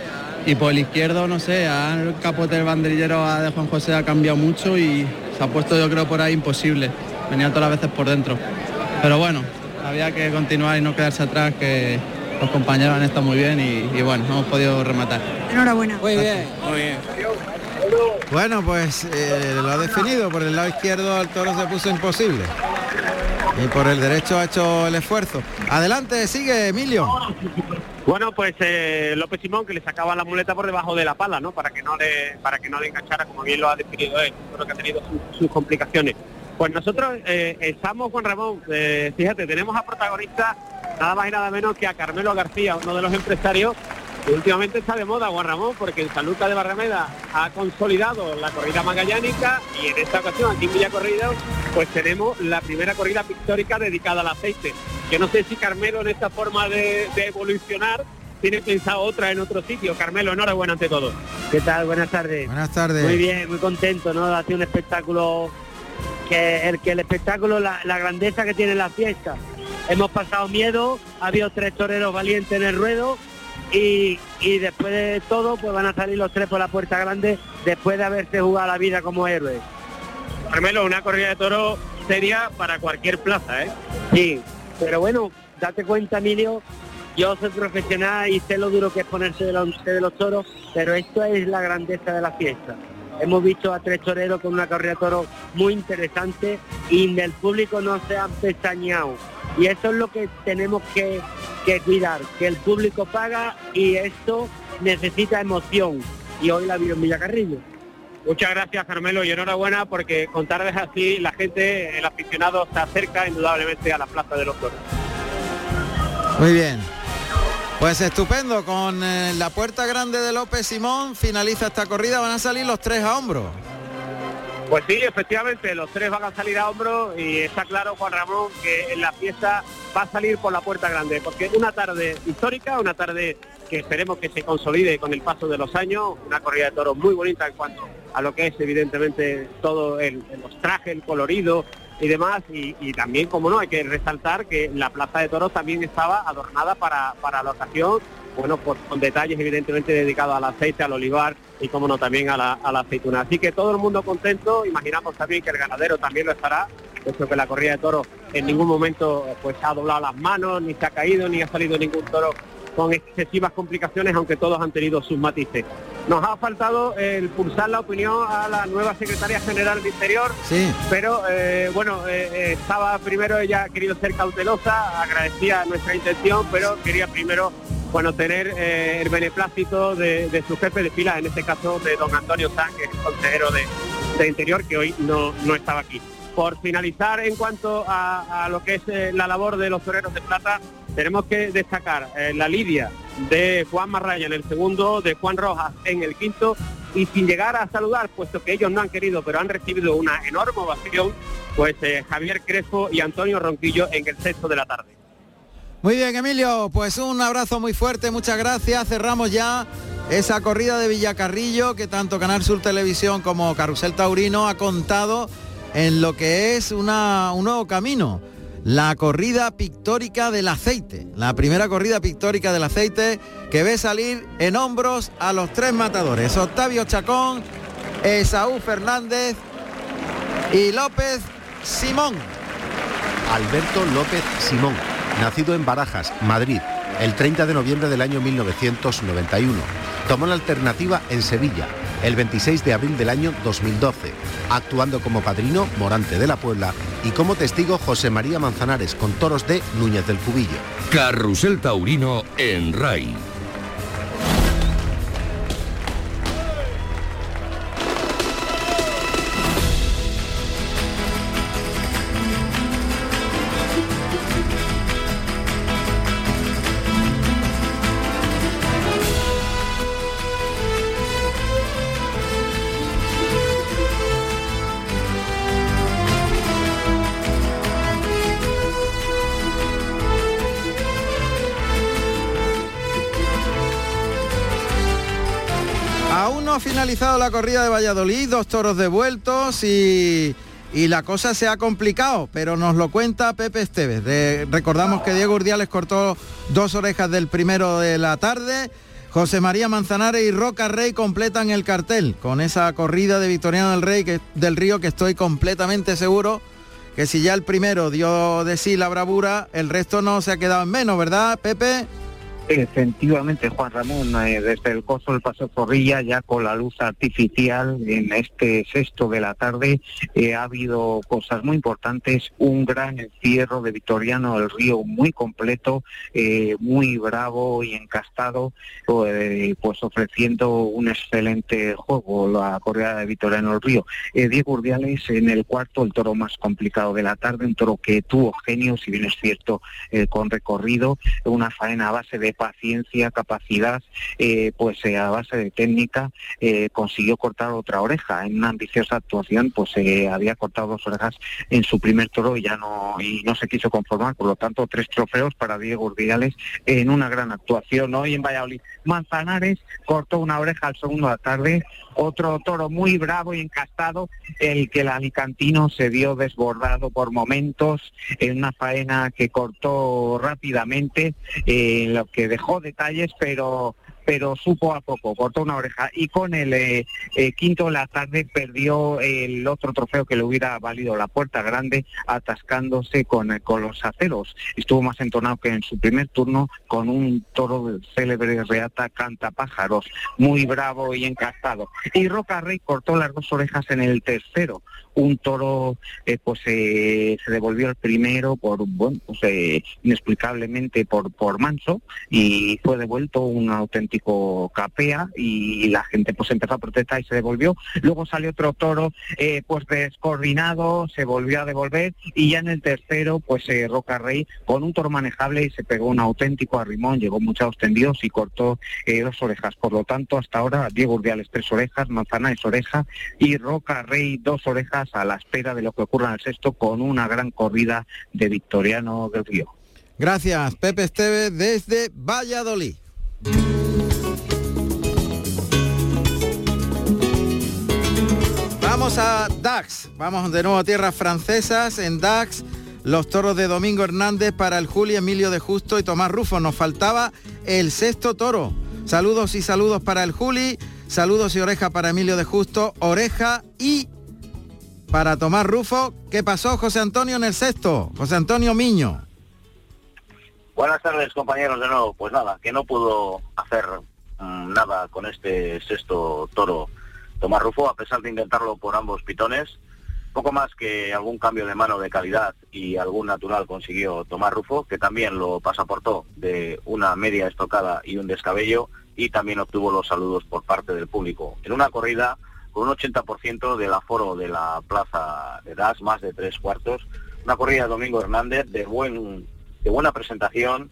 y por el izquierdo, no sé, el capote del banderillero de Juan José ha cambiado mucho y se ha puesto yo creo por ahí imposible. Venía todas las veces por dentro. Pero bueno, había que continuar y no quedarse atrás, que los compañeros han estado muy bien y, bueno, hemos podido rematar. Enhorabuena. Muy bien, muy bien. Bueno, pues eh, lo ha definido, por el lado izquierdo el toro se puso imposible. Y por el derecho ha hecho el esfuerzo. Adelante, sigue Emilio. Bueno, pues eh, López Simón que le sacaba la muleta por debajo de la pala, ¿no? Para que no le, para que no le enganchara, como bien lo ha definido él, creo que ha tenido sus, complicaciones. Pues nosotros eh, estamos con Ramón, eh, fíjate, tenemos a protagonista nada más y nada menos que a Carmelo García, uno de los empresarios que últimamente está de moda, Juan Ramón, porque en Saluca de Barrameda ha consolidado la corrida magallánica y en esta ocasión aquí en Villa Corrida pues tenemos la primera corrida pictórica dedicada al aceite. Que no sé si Carmelo en esta forma de, evolucionar tiene pensado otra en otro sitio. Carmelo, enhorabuena ante todo. ¿Qué tal? Buenas tardes. Buenas tardes. Muy bien, muy contento, ¿no? Ha sido un espectáculo que el que el espectáculo, la, grandeza que tiene la fiesta. Hemos pasado miedo, ha habido tres toreros valientes en el ruedo y, y, después de todo pues van a salir los tres por la puerta grande después de haberse jugado la vida como héroes. Carmelo, una corrida de toro seria para cualquier plaza, ¿eh? Sí, pero bueno, date cuenta, Emilio, yo soy profesional y sé lo duro que es ponerse de los, de los toros, pero esto es la grandeza de la fiesta. Hemos visto a tres toreros con una corrida de toro muy interesante y del público no se han pestañeado. Y eso es lo que tenemos que, que cuidar, que el público paga y esto necesita emoción. Y hoy la vio en Villacarrillo. Muchas gracias Carmelo y enhorabuena porque con tardes así la gente, el aficionado se acerca indudablemente a la Plaza de los Toros. Muy bien. Pues estupendo, con eh, la puerta grande de López Simón finaliza esta corrida, van a salir los tres a hombro. Pues sí, efectivamente, los tres van a salir a hombro y está claro, Juan Ramón, que en la fiesta va a salir por la puerta grande, porque una tarde histórica, una tarde que esperemos que se consolide con el paso de los años, una corrida de toros muy bonita en cuanto a lo que es evidentemente todo el, trajes, el colorido y demás, y, también, como no, hay que resaltar que la plaza de toros también estaba adornada para, para la ocasión bueno, pues con detalles evidentemente dedicados al aceite, al olivar y como no también a la, aceituna. Así que todo el mundo contento, imaginamos también que el ganadero también lo estará, puesto que la corrida de toros en ningún momento pues ha doblado las manos, ni se ha caído, ni ha salido ningún toro con excesivas complicaciones, aunque todos han tenido sus matices. Nos ha faltado el pulsar la opinión a la nueva secretaria general de Interior, sí. pero eh, bueno, eh, eh, estaba primero, ella ha querido ser cautelosa, agradecía nuestra intención, pero quería primero bueno, tener eh, el beneplácito de, su jefe de fila, en este caso de don Antonio Sánchez, que es el consejero de, Interior, que hoy no, no estaba aquí. Por finalizar en cuanto a, lo que es eh, la labor de los toreros de plata, tenemos que destacar eh, la lidia de Juan Marraya en el segundo, de Juan Rojas en el quinto, y sin llegar a saludar, puesto que ellos no han querido, pero han recibido una enorme ovación, pues Javier Crespo y Antonio Ronquillo en el sexto de la tarde. Muy bien, Emilio, pues un abrazo muy fuerte, muchas gracias. Cerramos ya esa corrida de Villacarrillo que tanto Canal Sur Televisión como Carrusel Taurino ha contado en lo que es una, un nuevo camino. La corrida pictórica del aceite, la primera corrida pictórica del aceite que ve salir en hombros a los tres matadores, Octavio Chacón, Esaú Fernández y López Simón. Alberto López Simón, nacido en Barajas, Madrid, el 30 de noviembre del año 1991. Tomó la alternativa en Sevilla, el 26 de abril del año 2012, actuando como padrino Morante de la Puebla y como testigo José María Manzanares con toros de Núñez del Cubillo. Carrusel Taurino en RAI. Finalizado la corrida de Valladolid, dos toros devueltos y, y la cosa se ha complicado, pero nos lo cuenta Pepe Esteves. De- recordamos que Diego Urdiales cortó dos orejas del primero de la tarde. José María Manzanares y Roca Rey completan el cartel con esa corrida de Victoriano del Rey que, del Río que estoy completamente seguro que si ya el primero dio de sí la bravura, el resto no se ha quedado en menos, ¿verdad, Pepe? Efectivamente, Juan Ramón, eh, desde el costo del Paso Zorrilla, ya con la luz artificial en este sexto de la tarde, eh, ha habido cosas muy importantes, un gran encierro de Victoriano del Río muy completo, eh, muy bravo y encastado, pues ofreciendo un excelente juego la corrida de Victoriano del Río. Diego Urdiales en el cuarto, el toro más complicado de la tarde, un toro que tuvo genio, si bien es cierto, con recorrido, una faena a base de paciencia, capacidad, eh, pues eh, a base de técnica eh, consiguió cortar otra oreja. En una ambiciosa actuación, pues había cortado dos orejas en su primer toro y ya no y no se quiso conformar. Por lo tanto, tres trofeos para Diego Urdiales en una gran actuación. Hoy en Valladolid, Manzanares cortó una oreja al segundo de la tarde, otro toro muy bravo y encastado, el que el alicantino se vio desbordado por momentos en una faena que cortó rápidamente, eh, lo que dejó detalles, pero pero supo a poco, cortó una oreja y con el eh, eh, quinto de la tarde perdió el otro trofeo que le hubiera valido la puerta grande atascándose con, eh, con los aceros. Estuvo más entonado que en su primer turno con un toro célebre reata canta pájaros, muy bravo y encastado. Y Roca Rey cortó las dos orejas en el tercero, un toro eh, pues eh, se devolvió el primero por bueno pues eh, inexplicablemente por por manso y fue devuelto un auténtico capea y la gente pues empezó a protestar y se devolvió. Luego salió otro toro pues descoordinado se volvió a devolver y ya en el tercero pues Roca Rey con un toro manejable y se pegó un auténtico arrimón llegó muchos tendidos y cortó dos orejas. Por lo tanto hasta ahora Diego Urdiales tres orejas Manzanares oreja y Roca Rey dos orejas a la espera de lo que ocurra en el sexto con una gran corrida de Victoriano del Río. Gracias, Pepe Esteves desde Valladolid. Vamos a Dax, vamos de nuevo a tierras francesas, en Dax, los toros de Domingo Hernández para el Juli, Emilio de Justo y Tomás Rufo. Nos faltaba el sexto toro. Saludos y saludos para el Juli, saludos y oreja para Emilio de Justo, oreja y para Tomás Rufo. ¿Qué pasó José Antonio en el sexto? José Antonio Miño. Buenas tardes compañeros de nuevo. Pues nada, que no pudo hacer mm, nada con este sexto toro Tomás Rufo, a pesar de intentarlo por ambos pitones. Poco más que algún cambio de mano de calidad y algún natural consiguió Tomás Rufo, que también lo pasaportó de una media estocada y un descabello y también obtuvo los saludos por parte del público. En una corrida con un 80% del aforo de la plaza de Das, más de tres cuartos. Una corrida Domingo Hernández de, buen, de buena presentación,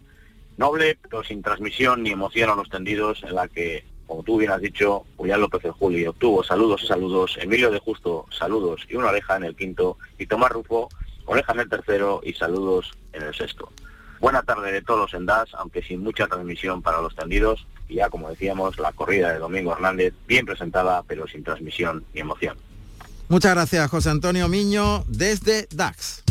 noble, pero sin transmisión ni emoción a los tendidos, en la que, como tú bien has dicho, Julián López de Juli obtuvo saludos y saludos, Emilio de Justo saludos y una oreja en el quinto, y Tomás Rufo oreja en el tercero y saludos en el sexto. Buena tarde de todos en DAS, aunque sin mucha transmisión para los tendidos, y ya como decíamos, la corrida de Domingo Hernández, bien presentada, pero sin transmisión ni emoción. Muchas gracias José Antonio Miño desde Dax.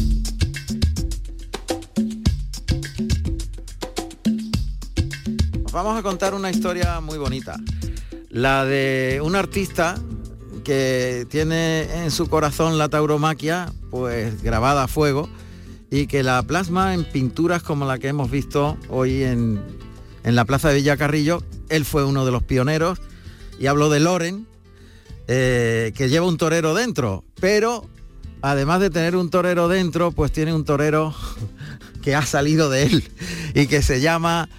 Os vamos a contar una historia muy bonita. La de un artista que tiene en su corazón la tauromaquia, pues grabada a fuego, y que la plasma en pinturas como la que hemos visto hoy en, en la Plaza de Villacarrillo. Él fue uno de los pioneros y hablo de Loren, eh, que lleva un torero dentro, pero además de tener un torero dentro, pues tiene un torero que ha salido de él y que se llama,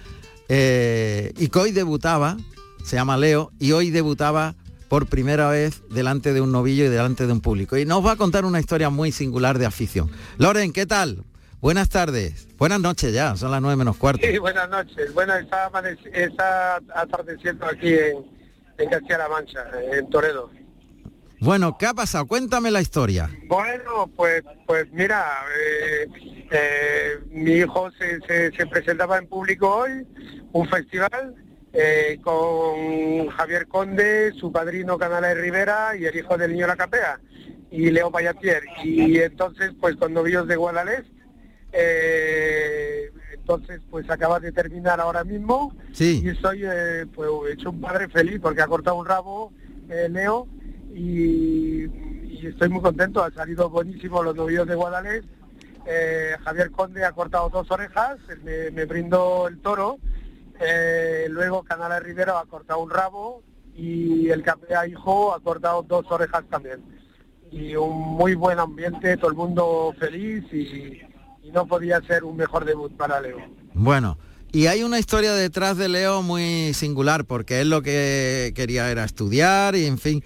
eh, y que hoy debutaba, se llama Leo, y hoy debutaba por primera vez delante de un novillo y delante de un público. Y nos va a contar una historia muy singular de afición. Loren, ¿qué tal? Buenas tardes. Buenas noches ya, son las nueve menos cuarto. Sí, buenas noches. Bueno, está, está atardeciendo aquí en, en Castilla-La Mancha, en Toledo. Bueno, ¿qué ha pasado? Cuéntame la historia. Bueno, pues pues mira, eh, eh, mi hijo se, se- se presentaba en público hoy, un festival, eh, con Javier Conde, su padrino Canales Rivera y el hijo del niño La Capea, y Leo Payatier. Y entonces, pues con novillos de Guadalés, eh, entonces pues acaba de terminar ahora mismo Sí. y estoy eh, pues hecho un padre feliz porque ha cortado un rabo eh, Leo y, y estoy muy contento, ha salido buenísimo los novillos de Guadalés. Eh, Javier Conde ha cortado dos orejas, me, me brindó el toro, eh, luego Canales Rivera ha cortado un rabo y el Capea Hijo ha cortado dos orejas también. Y un muy buen ambiente, todo el mundo feliz y, y no podía ser un mejor debut para Leo. Bueno, y hay una historia detrás de Leo muy singular, porque él lo que quería era estudiar y en fin.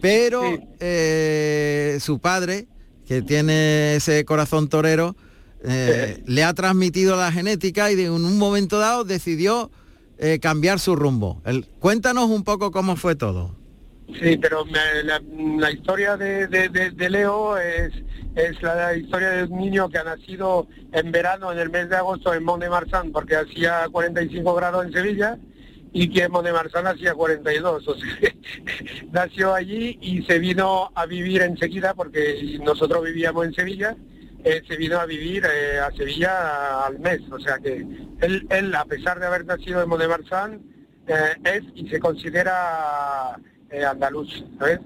Pero eh, su padre, que tiene ese corazón torero, eh, le ha transmitido la genética y de en un momento dado decidió eh, cambiar su rumbo. El- cuéntanos un poco cómo fue todo. Sí, pero la, historia de, de- de- Leo es, es la historia de un niño que ha nacido en verano, en el mes de agosto, en Mont de Marsan, porque hacía 45 grados en Sevilla, y que en Mont de Marsan hacía 42. O sea, nació allí y se vino a vivir enseguida, porque nosotros vivíamos en Sevilla, eh, se vino a vivir eh, a Sevilla al mes. O sea que él, él, a pesar de haber nacido en Mont de eh, es y se considera eh, andaluz, ¿sabes?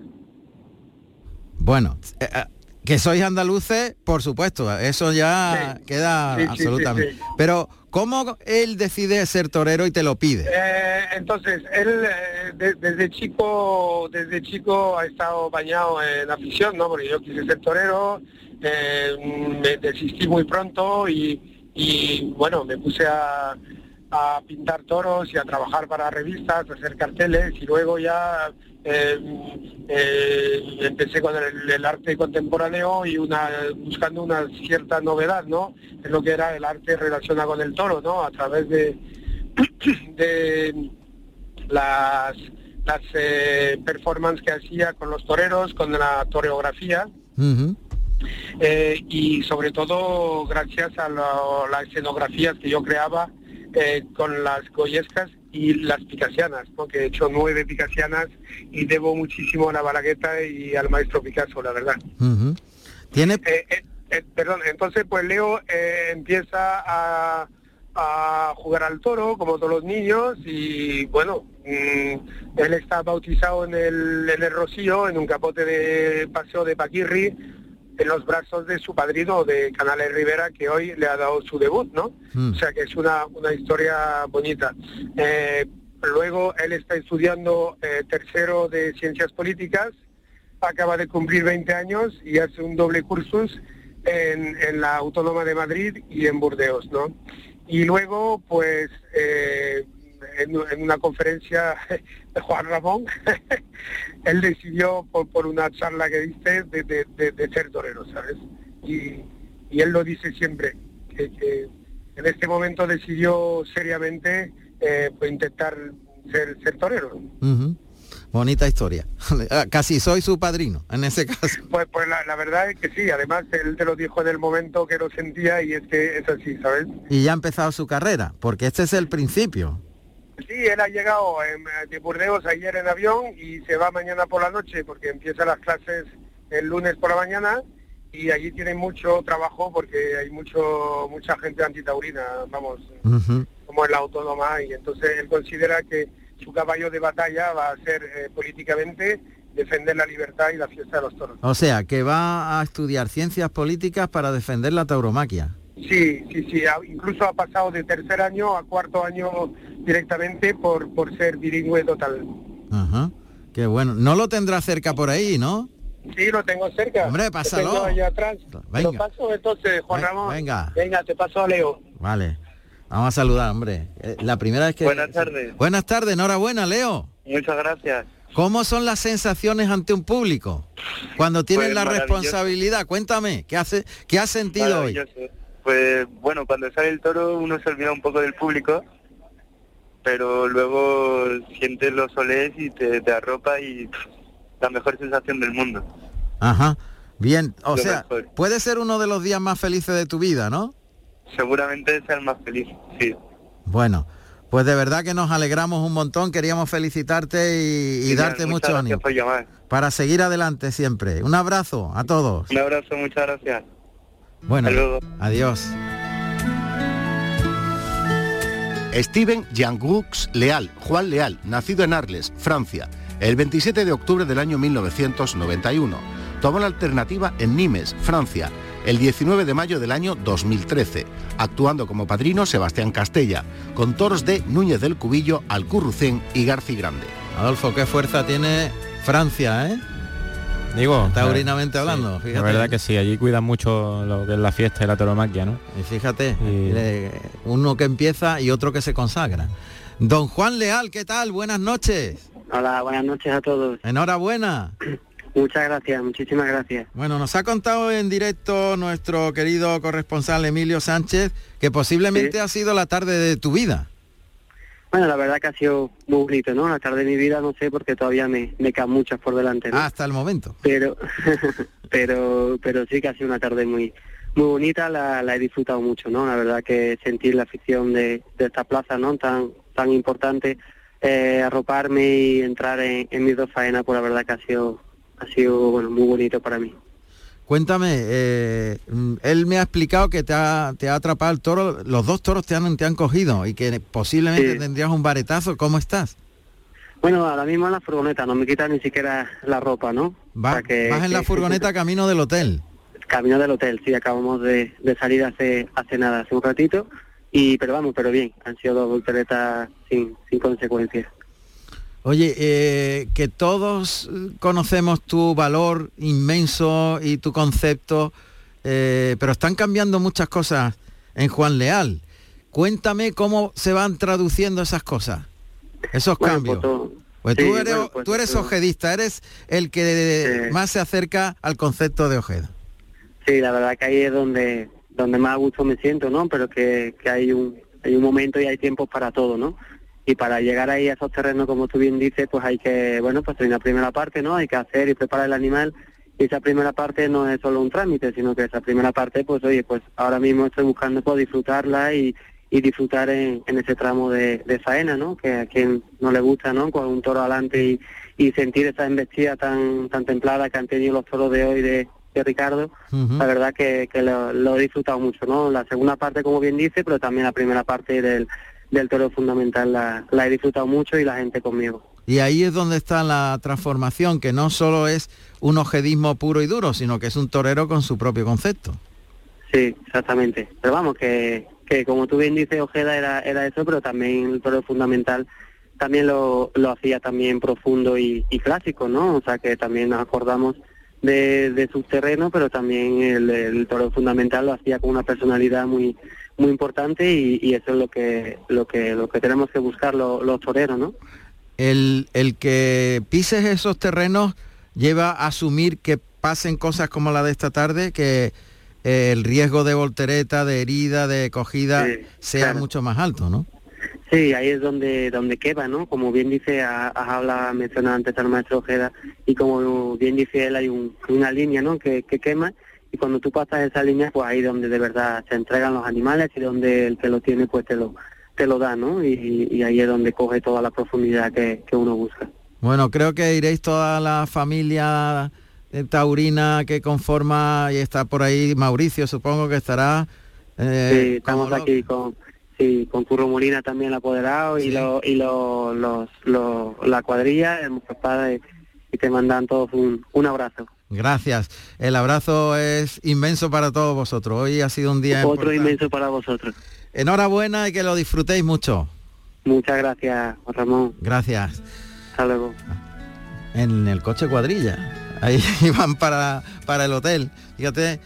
Bueno, eh, eh, que sois andaluces, por supuesto, eso ya queda Sí, sí, sí, absolutamente. sí. Pero, ¿cómo él decide ser torero y te lo pide? Eh, entonces, él eh, de- desde chico, desde chico ha estado bañado en afición, ¿no? Porque yo quise ser torero, me desistí muy pronto y, y, bueno, me puse a, a pintar toros y a trabajar para revistas, a hacer carteles y luego ya eh, eh, empecé con el, el arte contemporáneo y una buscando una cierta novedad, ¿no? En lo que era el arte relacionado con el toro, ¿no? A través de, de las, las eh, performances que hacía con los toreros, con la toreografía eh, y sobre todo gracias a las escenografías que yo creaba eh, con las goyescas y las picasianas, ¿no? que he hecho nueve picasianas y debo muchísimo a la Balagueta y al maestro Picasso, la verdad. Tiene Eh, eh, eh, perdón, entonces pues Leo empieza a, a jugar al toro, como todos los niños, y bueno, mm, él está bautizado en el, en el Rocío, en un capote de paseo de Paquirri, en los brazos de su padrino de Canales Rivera, que hoy le ha dado su debut, ¿no? O sea que es una, una historia bonita. Eh, luego él está estudiando eh, tercero de Ciencias Políticas, acaba de cumplir 20 años y hace un doble cursus en, en la Autónoma de Madrid y en Burdeos, ¿no? Y luego, pues, eh, en, en una conferencia de Juan Ramón, él decidió, por, por una charla que diste, de, de- de- de ser torero, ¿sabes? Y, y él lo dice siempre, que, que en este momento decidió seriamente eh, pues, intentar ser, ser torero. Bonita historia. Ah, Casi soy su padrino, en ese caso. Pues, pues la, la verdad es que sí, además él te lo dijo en el momento que lo sentía y es que es así, ¿sabes? Y ya ha empezado su carrera, porque este es el principio. Sí, él ha llegado en- de Burdeos ayer en avión y se va mañana por la noche porque empieza las clases el lunes por la mañana y allí tiene mucho trabajo porque hay mucho mucha gente antitaurina, vamos, como en la autónoma y entonces él considera que su caballo de batalla va a ser eh, políticamente defender la libertad y la fiesta de los toros. O sea, que va a estudiar ciencias políticas para defender la tauromaquia. Sí, sí, sí, ha- incluso ha pasado de tercer año a cuarto año directamente por, por ser bilingüe total. Ajá. Qué bueno. No lo tendrá cerca por ahí, ¿no? Sí, lo tengo cerca. Hombre, Lo pásalo. tengo allá atrás. Venga. Lo paso entonces, Juan Ven- Ramón. venga. Venga, te paso a Leo. Vale. Vamos a saludar, hombre. Eh, La primera vez que... Buenas tardes. Buenas tardes, enhorabuena, Leo. Muchas gracias. ¿Cómo son las sensaciones ante un público? Cuando tienes Pues la responsabilidad, cuéntame, ¿qué, hace, qué has sentido hoy? Pues bueno, cuando sale el toro uno se olvida un poco del público, pero luego sientes los solés y te, te arropa y pff, la mejor sensación del mundo. Ajá. Bien, o Lo sea, mejor. puede ser uno de los días más felices de tu vida, ¿no? Seguramente sea el más feliz, sí. Bueno, pues de verdad que nos alegramos un montón, queríamos felicitarte y, darte mucho ánimo por llamar. para seguir adelante siempre. Un abrazo a todos. Un abrazo, muchas gracias. Bueno, adiós. Steven Jean-Gux Leal, Juan Leal, nacido en Arles, Francia, el 27 de octubre del año 1991. Tomó la alternativa en Nimes, Francia, el 19 de mayo del año 2013, actuando como padrino Sebastián Castella, con toros de Núñez del Cubillo, Alcurrucén y Garci Grande. Adolfo, qué fuerza tiene Francia, ¿eh? Digo, Taurinamente eh, hablando, sí, fíjate. La verdad que sí, allí cuidan mucho lo que es la fiesta y la tauromaquia, ¿no? Y fíjate, Y- le- uno que empieza y otro que se consagra. Don Juan Leal, ¿qué tal? Buenas noches. Hola, buenas noches a todos. Enhorabuena. Muchas gracias, muchísimas gracias. Bueno, nos ha contado en directo nuestro querido corresponsal Emilio Sánchez que posiblemente ha sido la tarde de tu vida. Bueno, la verdad que ha sido muy bonito, ¿no? La tarde de mi vida, no sé, porque todavía me, me quedan muchas por delante, ¿no? Hasta el momento. Pero, pero, pero sí que ha sido una tarde muy, muy bonita, la, la he disfrutado mucho, ¿no? La verdad que sentir la afición de, de esta plaza, ¿no? Tan, tan importante, eh, arroparme y entrar en, en mis dos faenas, pues la verdad que ha sido, ha sido, bueno, muy bonito para mí. Cuéntame, eh, mm, él me ha explicado que te ha, te ha atrapado el toro, los dos toros te han, te han cogido y que posiblemente Sí. tendrías un baretazo. ¿Cómo estás? Bueno, ahora mismo en la furgoneta, no me quitan ni siquiera la ropa, ¿no? Va- O sea que- vas en la que- furgoneta camino del hotel. Camino del hotel, sí, acabamos de, de salir hace hace nada, hace un ratito, y pero vamos, pero bien, han sido dos volteretas sin, sin consecuencias. Oye, eh, que todos conocemos tu valor inmenso y tu concepto, eh, pero están cambiando muchas cosas en Juan Leal. Cuéntame cómo se van traduciendo esas cosas, esos Bueno, cambios. pues Pues sí, tú eres, bueno, pues tú eres ojedista, eres el que más se acerca al concepto de Ojeda. Sí, la verdad que ahí es donde donde más a gusto me siento, ¿no? Pero que, que hay un hay un momento y hay tiempo para todo, ¿no? Y para llegar ahí a esos terrenos, como tú bien dices, pues hay que, bueno, pues hay una primera parte, ¿no? Hay que hacer y preparar el animal. Y esa primera parte no es solo un trámite, sino que esa primera parte, pues oye, pues ahora mismo estoy buscando pues disfrutarla y, y disfrutar en, en ese tramo de, de faena, ¿no? Que a quien no le gusta, ¿no? Con un toro adelante y, y sentir esa embestida tan tan templada que han tenido los toros de hoy de, de Ricardo, la verdad que, que lo, lo he disfrutado mucho, ¿no? La segunda parte, como bien dice, pero también la primera parte del, del toro fundamental la, la he disfrutado mucho y la gente conmigo. Y ahí es donde está la transformación, que no solo es un ojedismo puro y duro, sino que es un torero con su propio concepto. Sí, exactamente. Pero vamos, que, que como tú bien dices, Ojeda era, era eso, pero también el toro fundamental también lo, lo hacía también profundo y, y clásico, ¿no? O sea que también nos acordamos de, de sus terrenos, pero también el, el toro fundamental lo hacía con una personalidad muy muy importante y, y eso es lo que lo que lo que tenemos que buscar lo- los toreros, ¿no? El, el que pises esos terrenos lleva a asumir que pasen cosas como la de esta tarde, que eh, el riesgo de voltereta, de herida, de cogida Sí, sea claro. mucho más alto, ¿no? Sí, ahí es donde donde queda, ¿no? Como bien dice, ha- has hablado, mencionado antes al maestro Ojeda, y como bien dice él, hay un- una línea, ¿no? Que, que quema, y cuando tú pasas esa línea, pues ahí donde de verdad se entregan los animales y donde el que lo tiene, pues te lo te lo da, ¿no? Y, y ahí es donde coge toda la profundidad que, que uno busca. Bueno, creo que iréis toda la familia eh, taurina que conforma y está por ahí Mauricio, supongo que estará. eh, sí, estamos aquí con sí, con Curro Molina también apoderado y, lo, y lo- los, los- la cuadrilla, el y te mandan todos un, un abrazo. Gracias. El abrazo es inmenso para todos vosotros. Hoy ha sido un día Otro importante. inmenso para vosotros. Enhorabuena y que lo disfrutéis mucho. Muchas gracias, Juan Ramón. Gracias. Hasta luego. En el coche cuadrilla. Ahí van para, para el hotel. Fíjate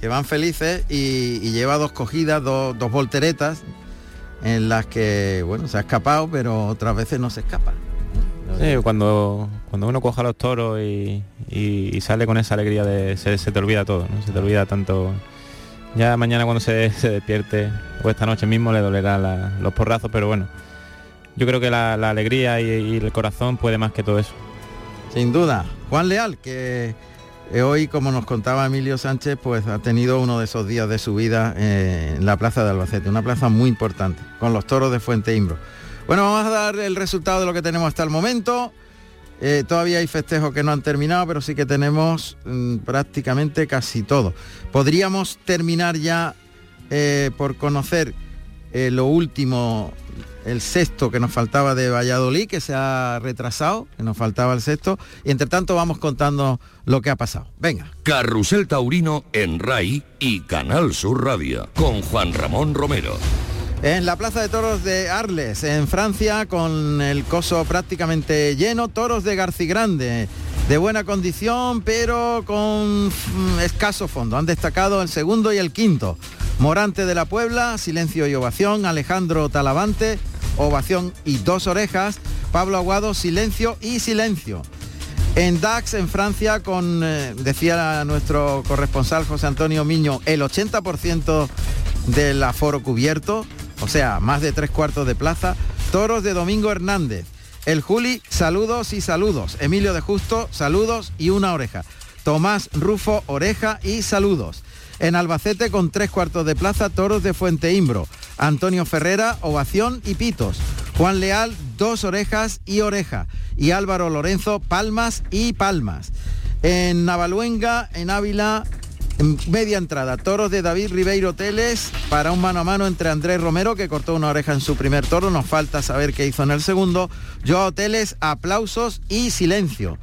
que van felices y, y lleva dos cogidas, dos, dos volteretas en las que, bueno, se ha escapado, pero otras veces no se escapa. Sí, cuando, cuando uno coja los toros y, sale con esa alegría de se, te olvida todo, ¿no? Se te olvida tanto. Ya mañana cuando se, despierte o esta noche mismo le dolerá los porrazos, pero bueno. Yo creo que la, alegría y, y el corazón puede más que todo eso. Sin duda. Juan Leal, que eh, hoy, como nos contaba Emilio Sánchez, pues ha tenido uno de esos días de su vida eh, en la plaza de Albacete, una plaza muy importante, con los toros de Fuente Imbro. Bueno, vamos a dar el resultado de lo que tenemos hasta el momento. Eh, todavía hay festejos que no han terminado, pero sí que tenemos mm, prácticamente casi todo. Podríamos terminar ya eh, por conocer eh, lo último, el sexto que nos faltaba de Valladolid, que se ha retrasado, que nos faltaba el sexto, y entre tanto vamos contando lo que ha pasado. Venga. Carrusel Taurino en RAI y Canal Sur Radio con Juan Ramón Romero. En la Plaza de Toros de Arles, en Francia, con el coso prácticamente lleno, toros de Garcigrande, de buena condición, pero con mm, escaso fondo. Han destacado el segundo y el quinto. Morante de la Puebla, silencio y ovación. Alejandro Talavante, ovación y dos orejas. Pablo Aguado, silencio y silencio. En Dax, en Francia, con, eh, decía nuestro corresponsal José Antonio Miño, el 80% del aforo cubierto, o sea, más de tres cuartos de plaza. Toros de Domingo Hernández. El Juli, saludos y saludos. Emilio de Justo, saludos y una oreja. Tomás Rufo, oreja y saludos. En Albacete, con tres cuartos de plaza, toros de Fuente Imbro. Antonio Ferrera, ovación y pitos. Juan Leal, dos orejas y oreja. Y Álvaro Lorenzo, palmas y palmas. En Navaluenga, en Ávila, media entrada, toros de David Ribeiro Teles para un mano a mano entre Andrés Romero, que cortó una oreja en su primer toro, nos falta saber qué hizo en el segundo. Joao Teles, aplausos y silencio.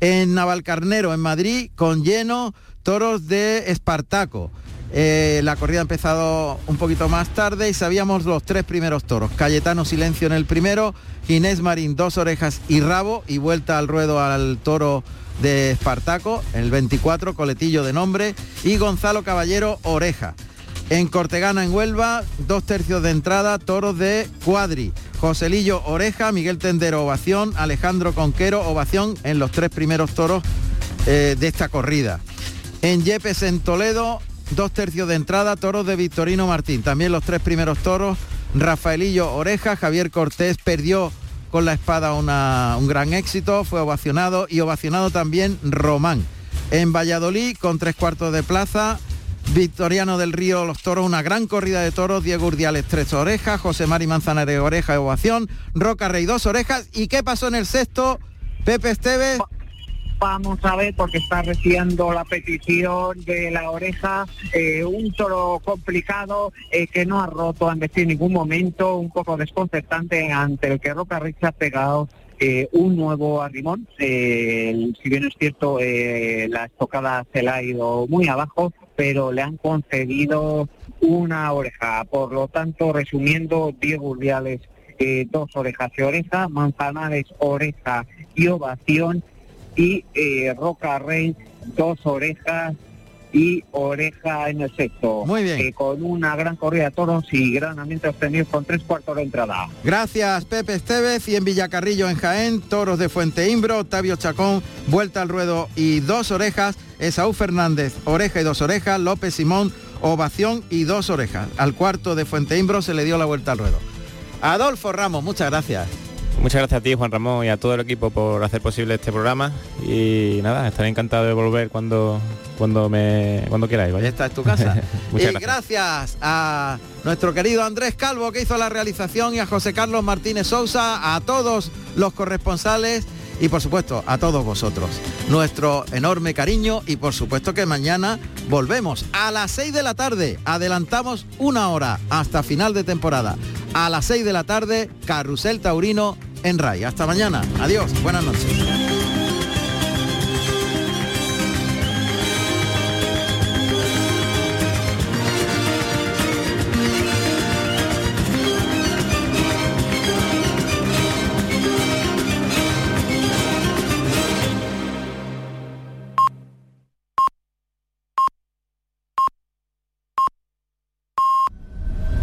En Navalcarnero, en Madrid, con lleno, toros de Espartaco. Eh, la corrida ha empezado un poquito más tarde y sabíamos los tres primeros toros. Cayetano Silencio en el primero, Ginés Marín dos orejas y rabo y vuelta al ruedo al toro de Espartaco, el 24, coletillo de nombre, y Gonzalo Caballero oreja. En Cortegana, en Huelva, dos tercios de entrada, toros de Cuadri. Joselillo Oreja, Miguel Tendero Ovación, Alejandro Conquero Ovación en los tres primeros toros eh, de esta corrida. En Yepes, en Toledo, dos tercios de entrada, toros de Victorino Martín. También los tres primeros toros, Rafaelillo Oreja, Javier Cortés perdió con la espada un gran éxito, fue ovacionado y ovacionado también Román. En Valladolid, con tres cuartos de plaza, Victoriano del Río Los Toros, una gran corrida de toros, Diego Urdiales tres orejas, José Mari Manzanares oreja ovación, Roca Rey dos orejas. ¿Y qué pasó en el sexto? Pepe Esteves. Vamos a ver porque está recibiendo la petición de la oreja, eh, un toro complicado eh, que no ha roto en ningún momento, un poco desconcertante ante el que Roca Rich ha pegado eh, un nuevo arrimón. Si bien es cierto, eh, la estocada se la ha ido muy abajo, pero le han concedido una oreja. Por lo tanto, resumiendo, Diego Urdiales dos orejas y oreja, Manzanares oreja y ovación y eh, Roca Rey dos orejas y oreja en el sexto. Muy bien. Eh, con una gran corrida de toros y gran ambiente obtenido con tres cuartos de entrada. Gracias Pepe Esteves y en Villacarrillo en Jaén, toros de Fuente Imbro, Octavio Chacón, vuelta al ruedo y dos orejas, Esaú Fernández, oreja y dos orejas, López Simón, ovación y dos orejas. Al cuarto de Fuente Imbro se le dio la vuelta al ruedo. Adolfo Ramos, muchas gracias. Muchas gracias a ti, Juan Ramón, y a todo el equipo por hacer posible este programa. Y nada, estaré encantado de volver cuando cuando me cuando queráis. ¿vale? Esta es tu casa. Muchas y gracias. gracias a nuestro querido Andrés Calvo que hizo la realización y a José Carlos Martínez Sousa, a todos los corresponsales y por supuesto a todos vosotros. Nuestro enorme cariño y por supuesto que mañana volvemos a las 6 de la tarde. Adelantamos una hora hasta final de temporada. A las 6 de la tarde, Carrusel Taurino en RAI. Hasta mañana. Adiós. Buenas noches.